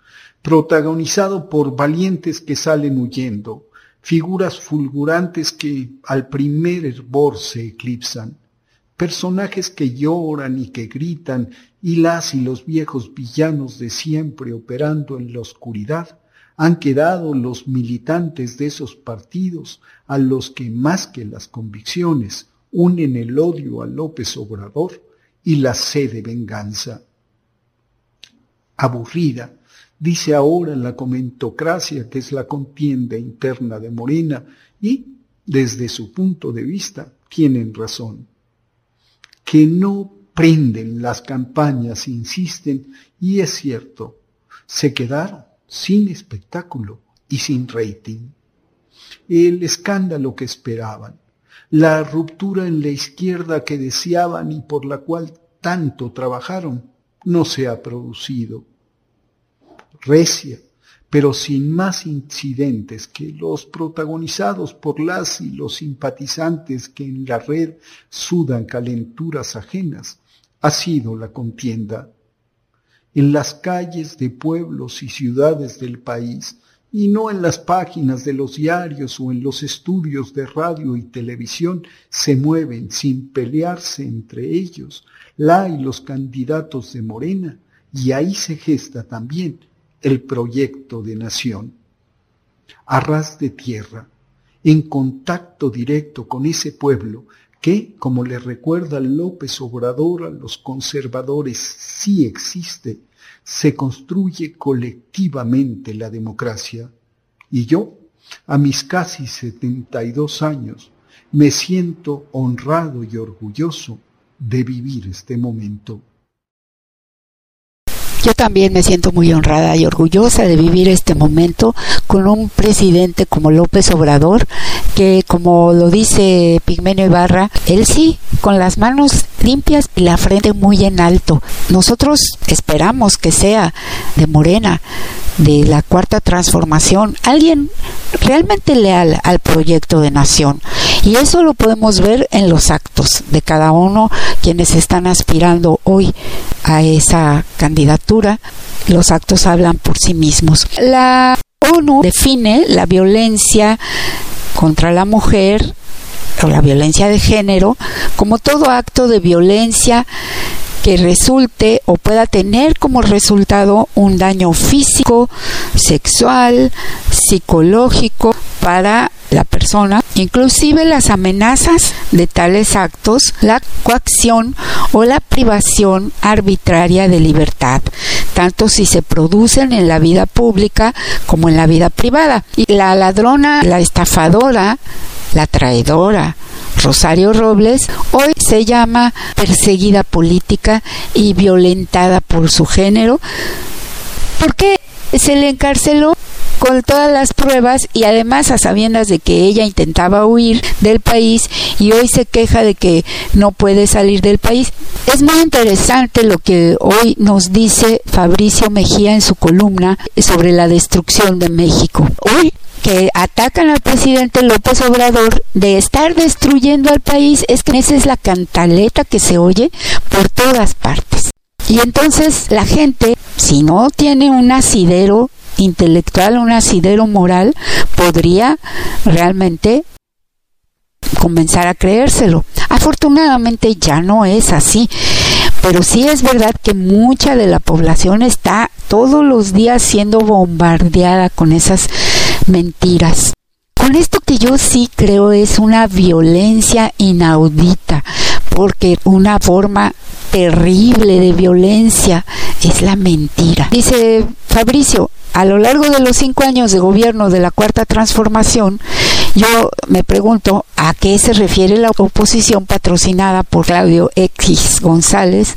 protagonizado por valientes que salen huyendo, figuras fulgurantes que al primer hervor se eclipsan, personajes que lloran y que gritan, y las y los viejos villanos de siempre operando en la oscuridad, han quedado los militantes de esos partidos a los que más que las convicciones unen el odio a López Obrador y la sed de venganza. Aburrida, dice ahora la comentocracia que es la contienda interna de Morena y, desde su punto de vista, tienen razón. Que no prenden las campañas, insisten, y es cierto, se quedaron sin espectáculo y sin rating. El escándalo que esperaban, la ruptura en la izquierda que deseaban y por la cual tanto trabajaron, no se ha producido. Recia, pero sin más incidentes que los protagonizados por las y los simpatizantes que en la red sudan calenturas ajenas, ha sido la contienda. En las calles de pueblos y ciudades del país y no en las páginas de los diarios o en los estudios de radio y televisión, se mueven sin pelearse entre ellos la y los candidatos de Morena, y ahí se gesta también el proyecto de nación. A ras de tierra, en contacto directo con ese pueblo que, como le recuerda López Obrador a los conservadores, sí existe, se construye colectivamente la democracia. Y yo, a mis casi 72 años, me siento honrado y orgulloso de vivir este momento. Yo también me siento muy honrada y orgullosa de vivir este momento con un presidente como López Obrador, que como lo dice Pigmenio Ibarra, él sí, con las manos limpias y la frente muy en alto. Nosotros esperamos que sea de Morena, de la cuarta transformación, alguien realmente leal al proyecto de nación. Y eso lo podemos ver en los actos de cada uno quienes están aspirando hoy a esa candidatura. Los actos hablan por sí mismos. La ONU define la violencia contra la mujer o la violencia de género como todo acto de violencia que resulte o pueda tener como resultado un daño físico, sexual, psicológico para la persona, inclusive las amenazas de tales actos, la coacción o la privación arbitraria de libertad, tanto si se producen en la vida pública como en la vida privada. Y la ladrona, la estafadora, la traidora, Rosario Robles, hoy se llama perseguida política y violentada por su género. ¿Por qué se le encarceló? Con todas las pruebas y además a sabiendas de que ella intentaba huir del país y hoy se queja de que no puede salir del país. Es muy interesante lo que hoy nos dice Fabricio Mejía en su columna sobre la destrucción de México. Hoy que atacan al presidente López Obrador de estar destruyendo al país es que esa es la cantaleta que se oye por todas partes. Y entonces la gente, si no tiene un asidero intelectual, un asidero moral, podría realmente comenzar a creérselo. Afortunadamente ya no es así, pero sí es verdad que mucha de la población está todos los días siendo bombardeada con esas mentiras. Con esto que yo sí creo es una violencia inaudita, porque una forma terrible de violencia es la mentira. Dice Fabricio, a lo largo de los cinco años de gobierno de la Cuarta Transformación, yo me pregunto a qué se refiere la oposición patrocinada por Claudio X González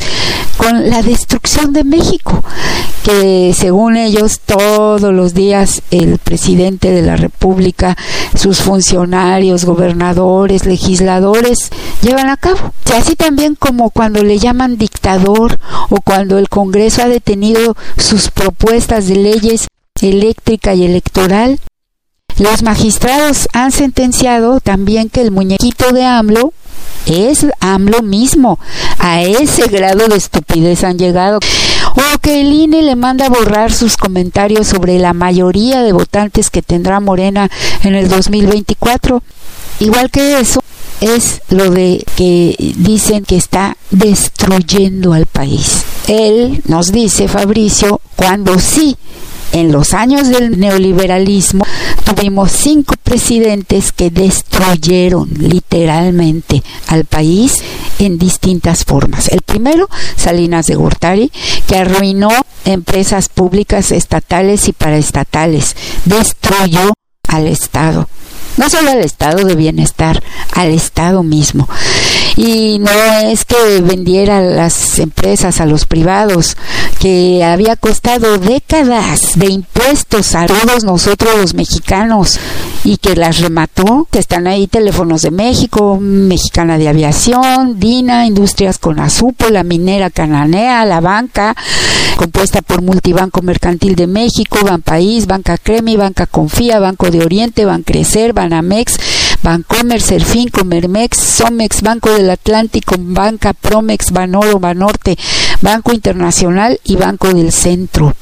con la destrucción de México, que según ellos todos los días el presidente de la República, sus funcionarios, gobernadores, legisladores llevan a cabo. Así también como cuando le llaman dictador o cuando el Congreso ha detenido sus propuestas de leyes eléctrica y electoral, los magistrados han sentenciado también que el muñequito de AMLO es AMLO mismo. A ese grado de estupidez han llegado. o que el INE le manda a borrar sus comentarios sobre la mayoría de votantes que tendrá Morena en el 2024. Igual que eso, es lo de que dicen que está destruyendo al país. Él nos dice, Fabricio, cuando sí en los años del neoliberalismo tuvimos cinco presidentes que destruyeron literalmente al país en distintas formas. El primero, Salinas de Gortari, que arruinó empresas públicas estatales y paraestatales, destruyó al Estado no solo al estado de bienestar, al estado mismo. Y no es que vendiera las empresas a los privados, que había costado décadas de impuestos a todos nosotros los mexicanos y que las remató. Están ahí Teléfonos de México, Mexicana de Aviación, Dina, Industrias con Azupo, la minera Cananea, la banca, compuesta por Multibanco Mercantil de México, Banpaís, Banca Cremi, Banca Confía, Banco de Oriente, Bancrecer, Banamex, Bancomer, Serfín, Comermex, Somex, Banco del Atlántico, Banca Promex, Banoro, Banorte, Banco Internacional y Banco del Centro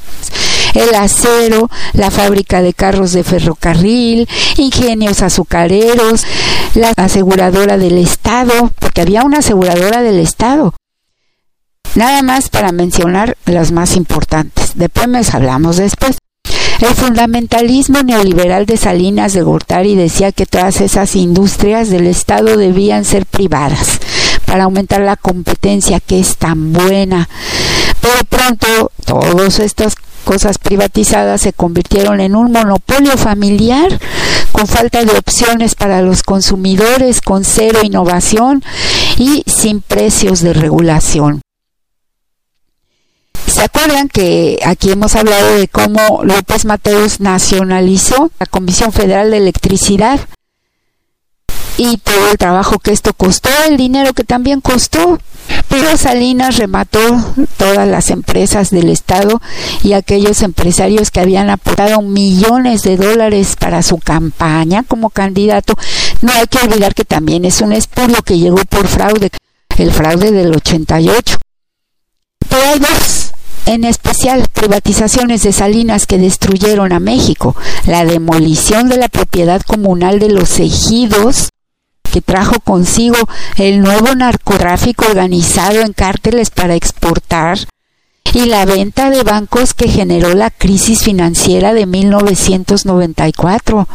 el acero, la fábrica de carros de ferrocarril, ingenios azucareros, la aseguradora del Estado, porque había una aseguradora del Estado. Nada más para mencionar las más importantes. De Pemex hablamos después. El fundamentalismo neoliberal de Salinas de Gortari decía que todas esas industrias del Estado debían ser privadas para aumentar la competencia que es tan buena. Pero pronto todas estas cosas privatizadas se convirtieron en un monopolio familiar con falta de opciones para los consumidores, con cero innovación y sin precios de regulación. ¿Se acuerdan que aquí hemos hablado de cómo López Mateos nacionalizó la Comisión Federal de Electricidad? Y todo el trabajo que esto costó, el dinero que también costó. Pero Salinas remató todas las empresas del Estado y aquellos empresarios que habían aportado millones de dólares para su campaña como candidato. No hay que olvidar que también es un espurio que llegó por fraude, el fraude del 88. Pero hay dos en especial privatizaciones de Salinas que destruyeron a México, la demolición de la propiedad comunal de los ejidos que trajo consigo el nuevo narcotráfico organizado en cárteles para exportar y la venta de bancos que generó la crisis financiera de 1994.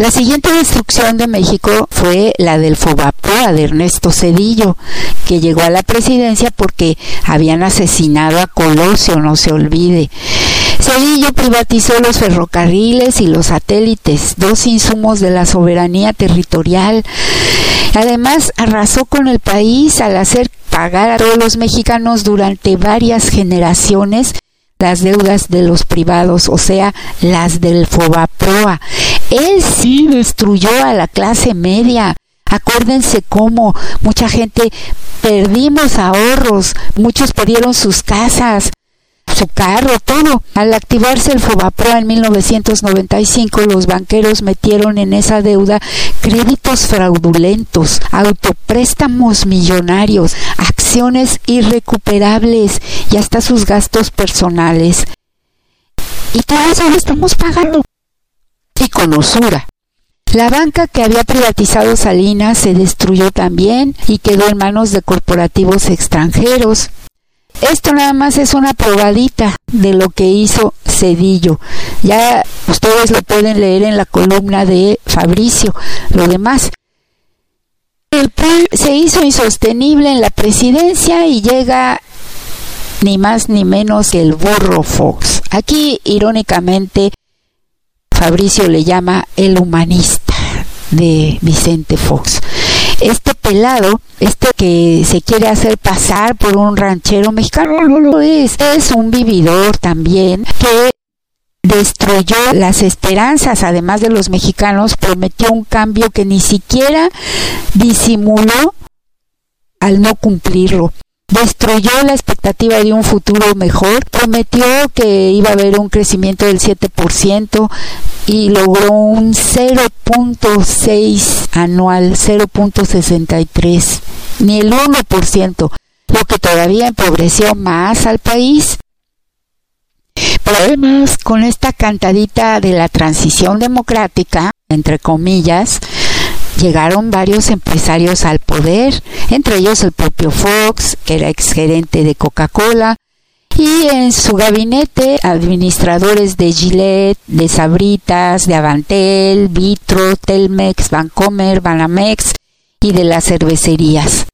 La siguiente destrucción de México fue la del Fobaproa de Ernesto Cedillo, que llegó a la presidencia porque habían asesinado a Colosio, no se olvide. Cedillo privatizó los ferrocarriles y los satélites, dos insumos de la soberanía territorial. Además, arrasó con el país al hacer pagar a todos los mexicanos durante varias generaciones las deudas de los privados, o sea, las del Fobaproa. Él sí destruyó a la clase media. Acuérdense cómo mucha gente perdimos ahorros, muchos perdieron sus casas, su carro, todo. Al activarse el Fobaproa en 1995, los banqueros metieron en esa deuda créditos fraudulentos, autopréstamos millonarios, irrecuperables y hasta sus gastos personales. Y todo eso lo estamos pagando. Y con usura. La banca que había privatizado Salinas se destruyó también y quedó en manos de corporativos extranjeros. Esto nada más es una probadita de lo que hizo Cedillo. Ya ustedes lo pueden leer en la columna de Fabricio. Lo demás. El se hizo insostenible en la presidencia y llega ni más ni menos que el burro Fox. Aquí, irónicamente, Fabricio le llama el humanista de Vicente Fox este pelado, este que se quiere hacer pasar por un ranchero mexicano, no lo es, es un vividor también que destruyó las esperanzas, además de los mexicanos, prometió un cambio que ni siquiera disimuló al no cumplirlo destruyó la expectativa de un futuro mejor, prometió que iba a haber un crecimiento del 7% y logró un 0.6 anual, 0.63, ni el 1%, lo que todavía empobreció más al país. Además, con esta cantadita de la transición democrática, entre comillas, llegaron varios empresarios al poder, entre ellos el propio Fox, que era exgerente de Coca-Cola, y en su gabinete administradores de Gillette, de Sabritas, de Avantel, Vitro, Telmex, Vancomer, Banamex y de las cervecerías.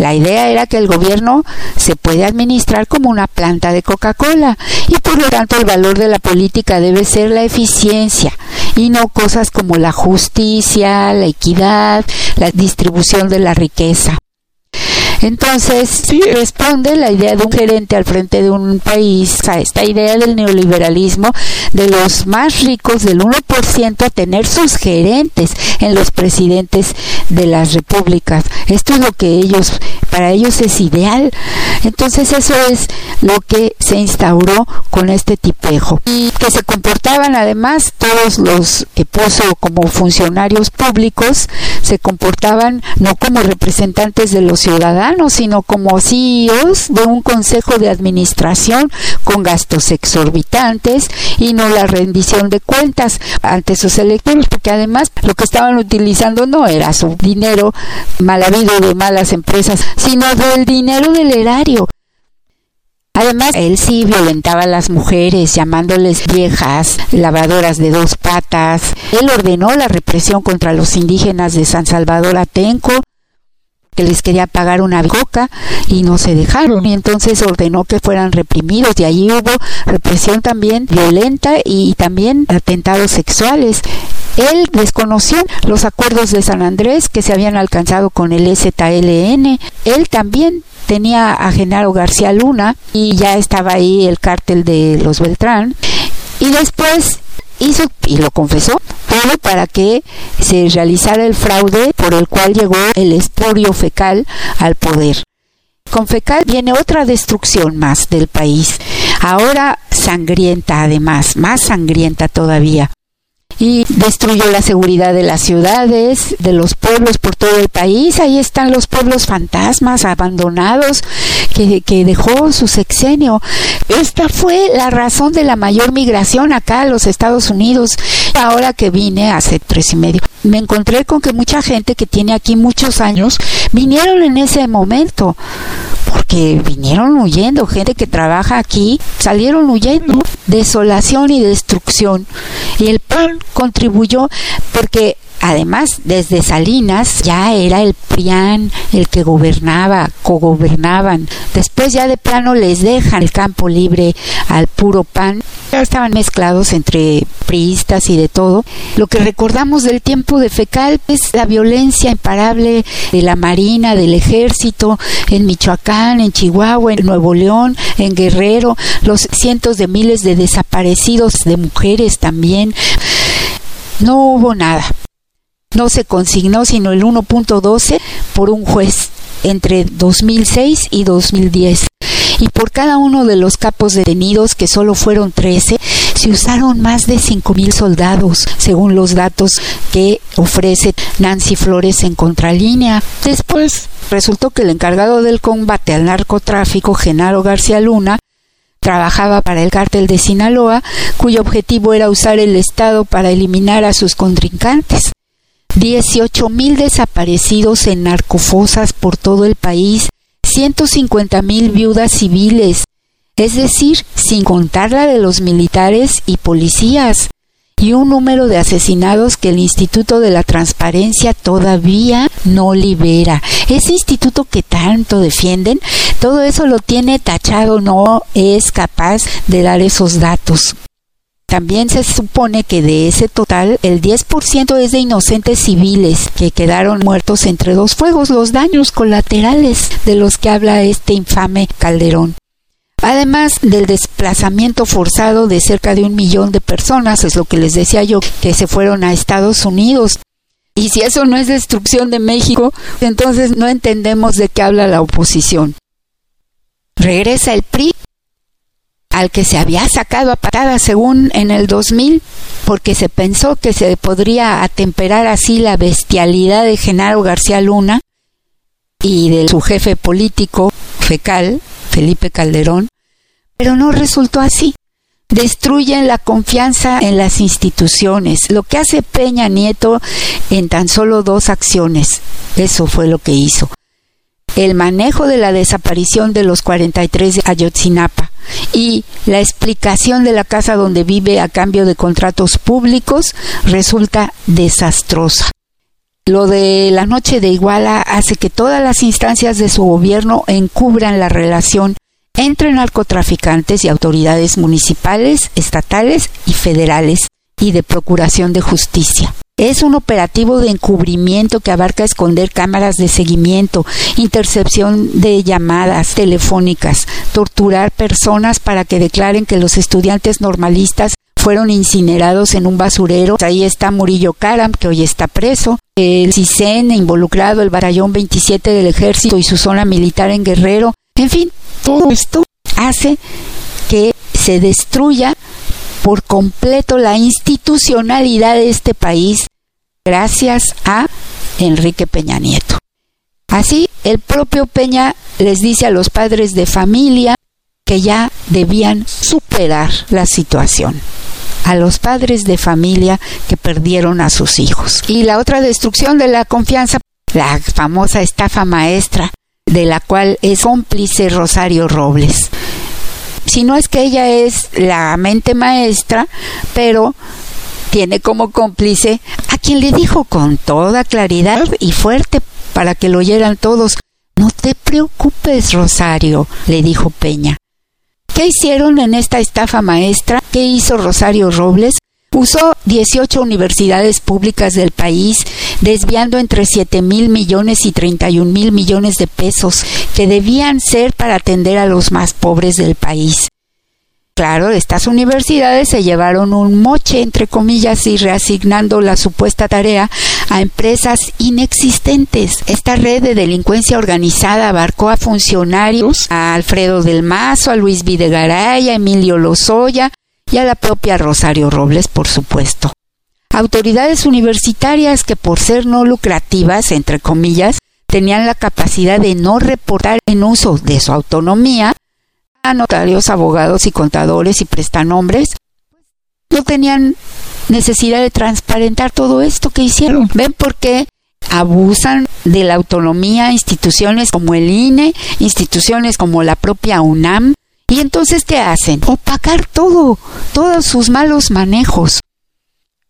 La idea era que el gobierno se puede administrar como una planta de Coca-Cola y por lo tanto el valor de la política debe ser la eficiencia y no cosas como la justicia, la equidad, la distribución de la riqueza. Entonces, responde la idea de un gerente al frente de un país a esta idea del neoliberalismo de los más ricos del 1% a tener sus gerentes en los presidentes de las repúblicas. Esto es lo que ellos, para ellos es ideal. Entonces eso es lo que se instauró con este tipejo. Y que se comportaban además todos los que puso como funcionarios públicos, se comportaban no como representantes de los ciudadanos, sino como CEOs de un consejo de administración con gastos exorbitantes y no la rendición de cuentas ante sus electores, porque además lo que estaban utilizando no era su dinero mal habido de malas empresas, sino del dinero del erario. Además, él sí violentaba a las mujeres, llamándoles viejas, lavadoras de dos patas. Él ordenó la represión contra los indígenas de San Salvador Atenco, que les quería pagar una coca y no se dejaron y entonces ordenó que fueran reprimidos y allí hubo represión también violenta y también atentados sexuales. Él desconoció los acuerdos de San Andrés que se habían alcanzado con el ZLN. Él también tenía a Genaro García Luna y ya estaba ahí el cártel de los Beltrán. Y después hizo, y lo confesó, todo para que se realizara el fraude por el cual llegó el esporio fecal al poder. Con fecal viene otra destrucción más del país, ahora sangrienta además, más sangrienta todavía y destruyó la seguridad de las ciudades, de los pueblos por todo el país. Ahí están los pueblos fantasmas abandonados que, que dejó su sexenio. Esta fue la razón de la mayor migración acá a los Estados Unidos. Ahora que vine hace tres y medio, me encontré con que mucha gente que tiene aquí muchos años vinieron en ese momento porque vinieron huyendo, gente que trabaja aquí, salieron huyendo, desolación y destrucción. Y el PAN contribuyó porque además desde Salinas ya era el PRIAN el que gobernaba, cogobernaban. Después ya de plano les dejan el campo libre al puro PAN. Ya estaban mezclados entre priistas y de todo. Lo que recordamos del tiempo de Fecal es la violencia imparable de la Marina, del Ejército, en Michoacán, en Chihuahua, en Nuevo León, en Guerrero, los cientos de miles de desaparecidos de mujeres también. No hubo nada. No se consignó sino el 1.12 por un juez entre 2006 y 2010. Y por cada uno de los capos detenidos, que solo fueron 13, se usaron más de 5.000 soldados, según los datos que ofrece Nancy Flores en Contralínea. Después, resultó que el encargado del combate al narcotráfico, Genaro García Luna, trabajaba para el cártel de Sinaloa, cuyo objetivo era usar el Estado para eliminar a sus contrincantes. 18 mil desaparecidos en narcofosas por todo el país, 150 mil viudas civiles, es decir, sin contar la de los militares y policías, y un número de asesinados que el Instituto de la Transparencia todavía no libera. Ese instituto que tanto defienden, todo eso lo tiene tachado, no es capaz de dar esos datos. También se supone que de ese total el 10% es de inocentes civiles que quedaron muertos entre dos fuegos, los daños colaterales de los que habla este infame Calderón. Además del desplazamiento forzado de cerca de un millón de personas, es lo que les decía yo, que se fueron a Estados Unidos. Y si eso no es destrucción de México, entonces no entendemos de qué habla la oposición. Regresa el PRI al que se había sacado a patadas según en el 2000, porque se pensó que se podría atemperar así la bestialidad de Genaro García Luna y de su jefe político fecal, Felipe Calderón, pero no resultó así. destruyen la confianza en las instituciones. Lo que hace Peña Nieto en tan solo dos acciones, eso fue lo que hizo. El manejo de la desaparición de los 43 de Ayotzinapa y la explicación de la casa donde vive a cambio de contratos públicos resulta desastrosa. Lo de la noche de Iguala hace que todas las instancias de su gobierno encubran la relación entre narcotraficantes y autoridades municipales, estatales y federales y de procuración de justicia. Es un operativo de encubrimiento que abarca esconder cámaras de seguimiento, intercepción de llamadas telefónicas, torturar personas para que declaren que los estudiantes normalistas fueron incinerados en un basurero. Ahí está Murillo Karam, que hoy está preso. El CISEN involucrado, el Barayón 27 del Ejército y su zona militar en Guerrero. En fin, todo esto hace que se destruya por completo la institucionalidad de este país gracias a Enrique Peña Nieto. Así, el propio Peña les dice a los padres de familia que ya debían superar la situación a los padres de familia que perdieron a sus hijos. Y la otra destrucción de la confianza, la famosa estafa maestra, de la cual es cómplice Rosario Robles. Si no es que ella es la mente maestra, pero tiene como cómplice a quien le dijo con toda claridad y fuerte para que lo oyeran todos, no te preocupes, Rosario, le dijo Peña. ¿Qué hicieron en esta estafa maestra? ¿Qué hizo Rosario Robles? Usó 18 universidades públicas del país, desviando entre 7 mil millones y 31 mil millones de pesos que debían ser para atender a los más pobres del país. Claro, estas universidades se llevaron un moche, entre comillas, y reasignando la supuesta tarea a empresas inexistentes. Esta red de delincuencia organizada abarcó a funcionarios, a Alfredo del Mazo, a Luis Videgaray, a Emilio Lozoya, y a la propia Rosario Robles, por supuesto. Autoridades universitarias que por ser no lucrativas, entre comillas, tenían la capacidad de no reportar en uso de su autonomía a notarios, abogados y contadores y prestanombres, no tenían necesidad de transparentar todo esto que hicieron. ¿Ven por qué abusan de la autonomía instituciones como el INE, instituciones como la propia UNAM, y entonces, ¿qué hacen? Opacar todo, todos sus malos manejos.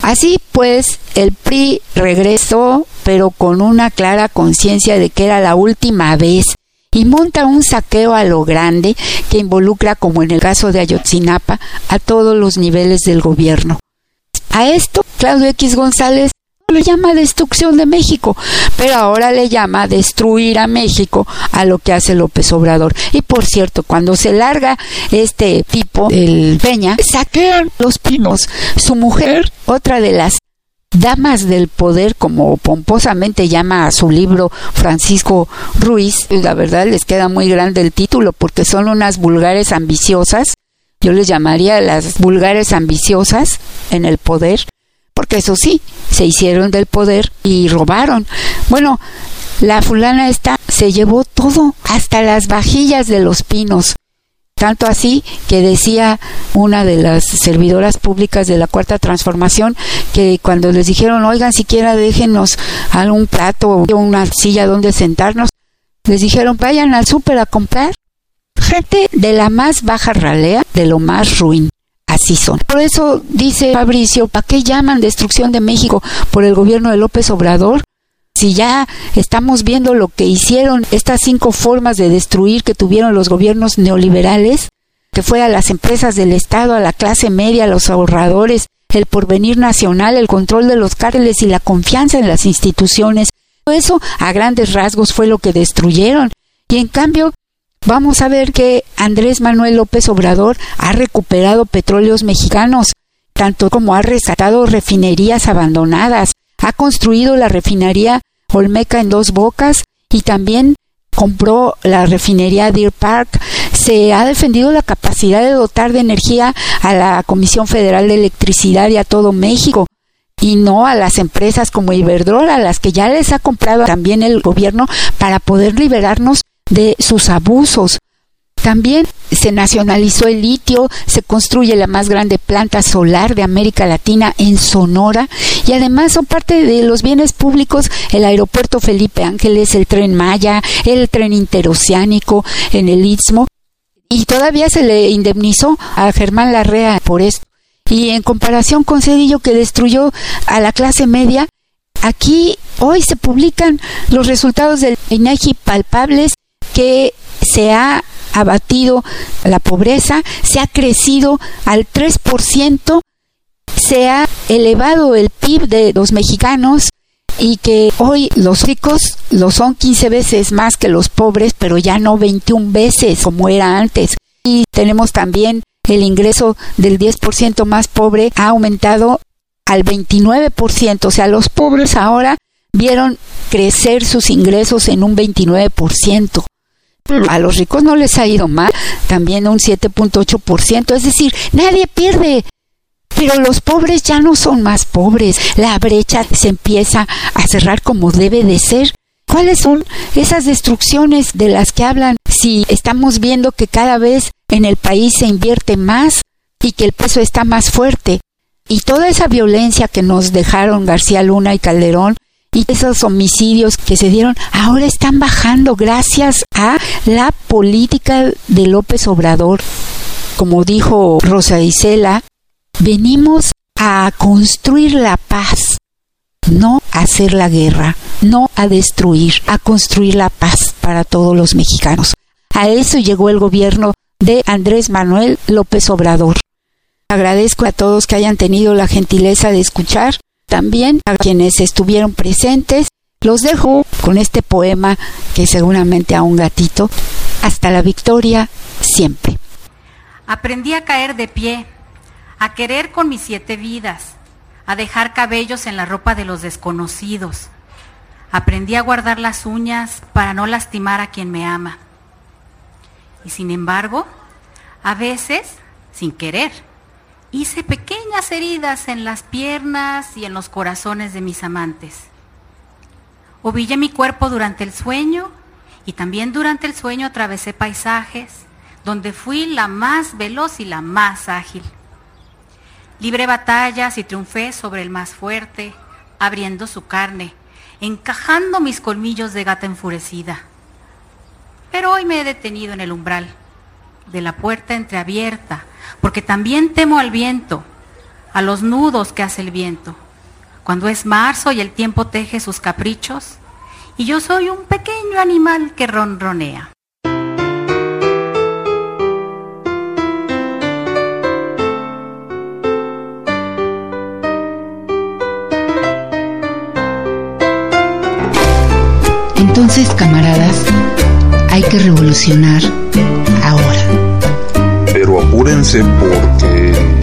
Así pues, el PRI regresó, pero con una clara conciencia de que era la última vez, y monta un saqueo a lo grande que involucra, como en el caso de Ayotzinapa, a todos los niveles del gobierno. A esto, Claudio X González le llama destrucción de México, pero ahora le llama destruir a México a lo que hace López Obrador. Y por cierto, cuando se larga este tipo, el Peña, saquean los pinos. Su mujer, otra de las Damas del Poder, como pomposamente llama a su libro Francisco Ruiz, la verdad les queda muy grande el título porque son unas vulgares ambiciosas, yo les llamaría las vulgares ambiciosas en el poder, porque eso sí, se hicieron del poder y robaron. Bueno, la fulana esta se llevó todo, hasta las vajillas de los pinos. Tanto así que decía una de las servidoras públicas de la Cuarta Transformación que cuando les dijeron, oigan, siquiera déjenos algún plato o una silla donde sentarnos, les dijeron, vayan al súper a comprar. Gente de la más baja ralea, de lo más ruin. Así son. Por eso dice Fabricio, ¿para qué llaman destrucción de México por el gobierno de López Obrador? Si ya estamos viendo lo que hicieron estas cinco formas de destruir que tuvieron los gobiernos neoliberales, que fue a las empresas del Estado, a la clase media, a los ahorradores, el porvenir nacional, el control de los cárteles y la confianza en las instituciones. Todo eso a grandes rasgos fue lo que destruyeron. Y en cambio, vamos a ver que Andrés Manuel López Obrador ha recuperado petróleos mexicanos, tanto como ha rescatado refinerías abandonadas, ha construido la refinería Olmeca en dos bocas y también compró la refinería Deer Park, se ha defendido la capacidad de dotar de energía a la Comisión Federal de Electricidad y a todo México y no a las empresas como Iberdrola, a las que ya les ha comprado también el gobierno para poder liberarnos de sus abusos. También se nacionalizó el litio, se construye la más grande planta solar de América Latina en Sonora y además son parte de los bienes públicos el aeropuerto Felipe Ángeles, el tren Maya, el tren interoceánico en el Istmo y todavía se le indemnizó a Germán Larrea por esto. Y en comparación con Cedillo que destruyó a la clase media, aquí hoy se publican los resultados del INEGI palpables que se ha abatido la pobreza, se ha crecido al 3%, se ha elevado el PIB de los mexicanos y que hoy los ricos lo son 15 veces más que los pobres, pero ya no 21 veces como era antes. Y tenemos también el ingreso del 10% más pobre ha aumentado al 29%, o sea, los pobres ahora vieron crecer sus ingresos en un 29%. A los ricos no les ha ido mal, también un 7.8%, es decir, nadie pierde. Pero los pobres ya no son más pobres, la brecha se empieza a cerrar como debe de ser. ¿Cuáles son esas destrucciones de las que hablan si estamos viendo que cada vez en el país se invierte más y que el peso está más fuerte? Y toda esa violencia que nos dejaron García Luna y Calderón y esos homicidios que se dieron ahora están bajando gracias a la política de López Obrador. Como dijo Rosa Isela, venimos a construir la paz, no a hacer la guerra, no a destruir, a construir la paz para todos los mexicanos. A eso llegó el gobierno de Andrés Manuel López Obrador. Agradezco a todos que hayan tenido la gentileza de escuchar también a quienes estuvieron presentes. Los dejo con este poema que seguramente a un gatito. Hasta la victoria siempre. Aprendí a caer de pie, a querer con mis siete vidas, a dejar cabellos en la ropa de los desconocidos. Aprendí a guardar las uñas para no lastimar a quien me ama. Y sin embargo, a veces, sin querer, hice pequeñas heridas en las piernas y en los corazones de mis amantes. Ovillé mi cuerpo durante el sueño y también durante el sueño atravesé paisajes donde fui la más veloz y la más ágil. Libré batallas y triunfé sobre el más fuerte, abriendo su carne, encajando mis colmillos de gata enfurecida. Pero hoy me he detenido en el umbral de la puerta entreabierta porque también temo al viento, a los nudos que hace el viento. Cuando es marzo y el tiempo teje sus caprichos, y yo soy un pequeño animal que ronronea. Entonces, camaradas, hay que revolucionar apúrense porque...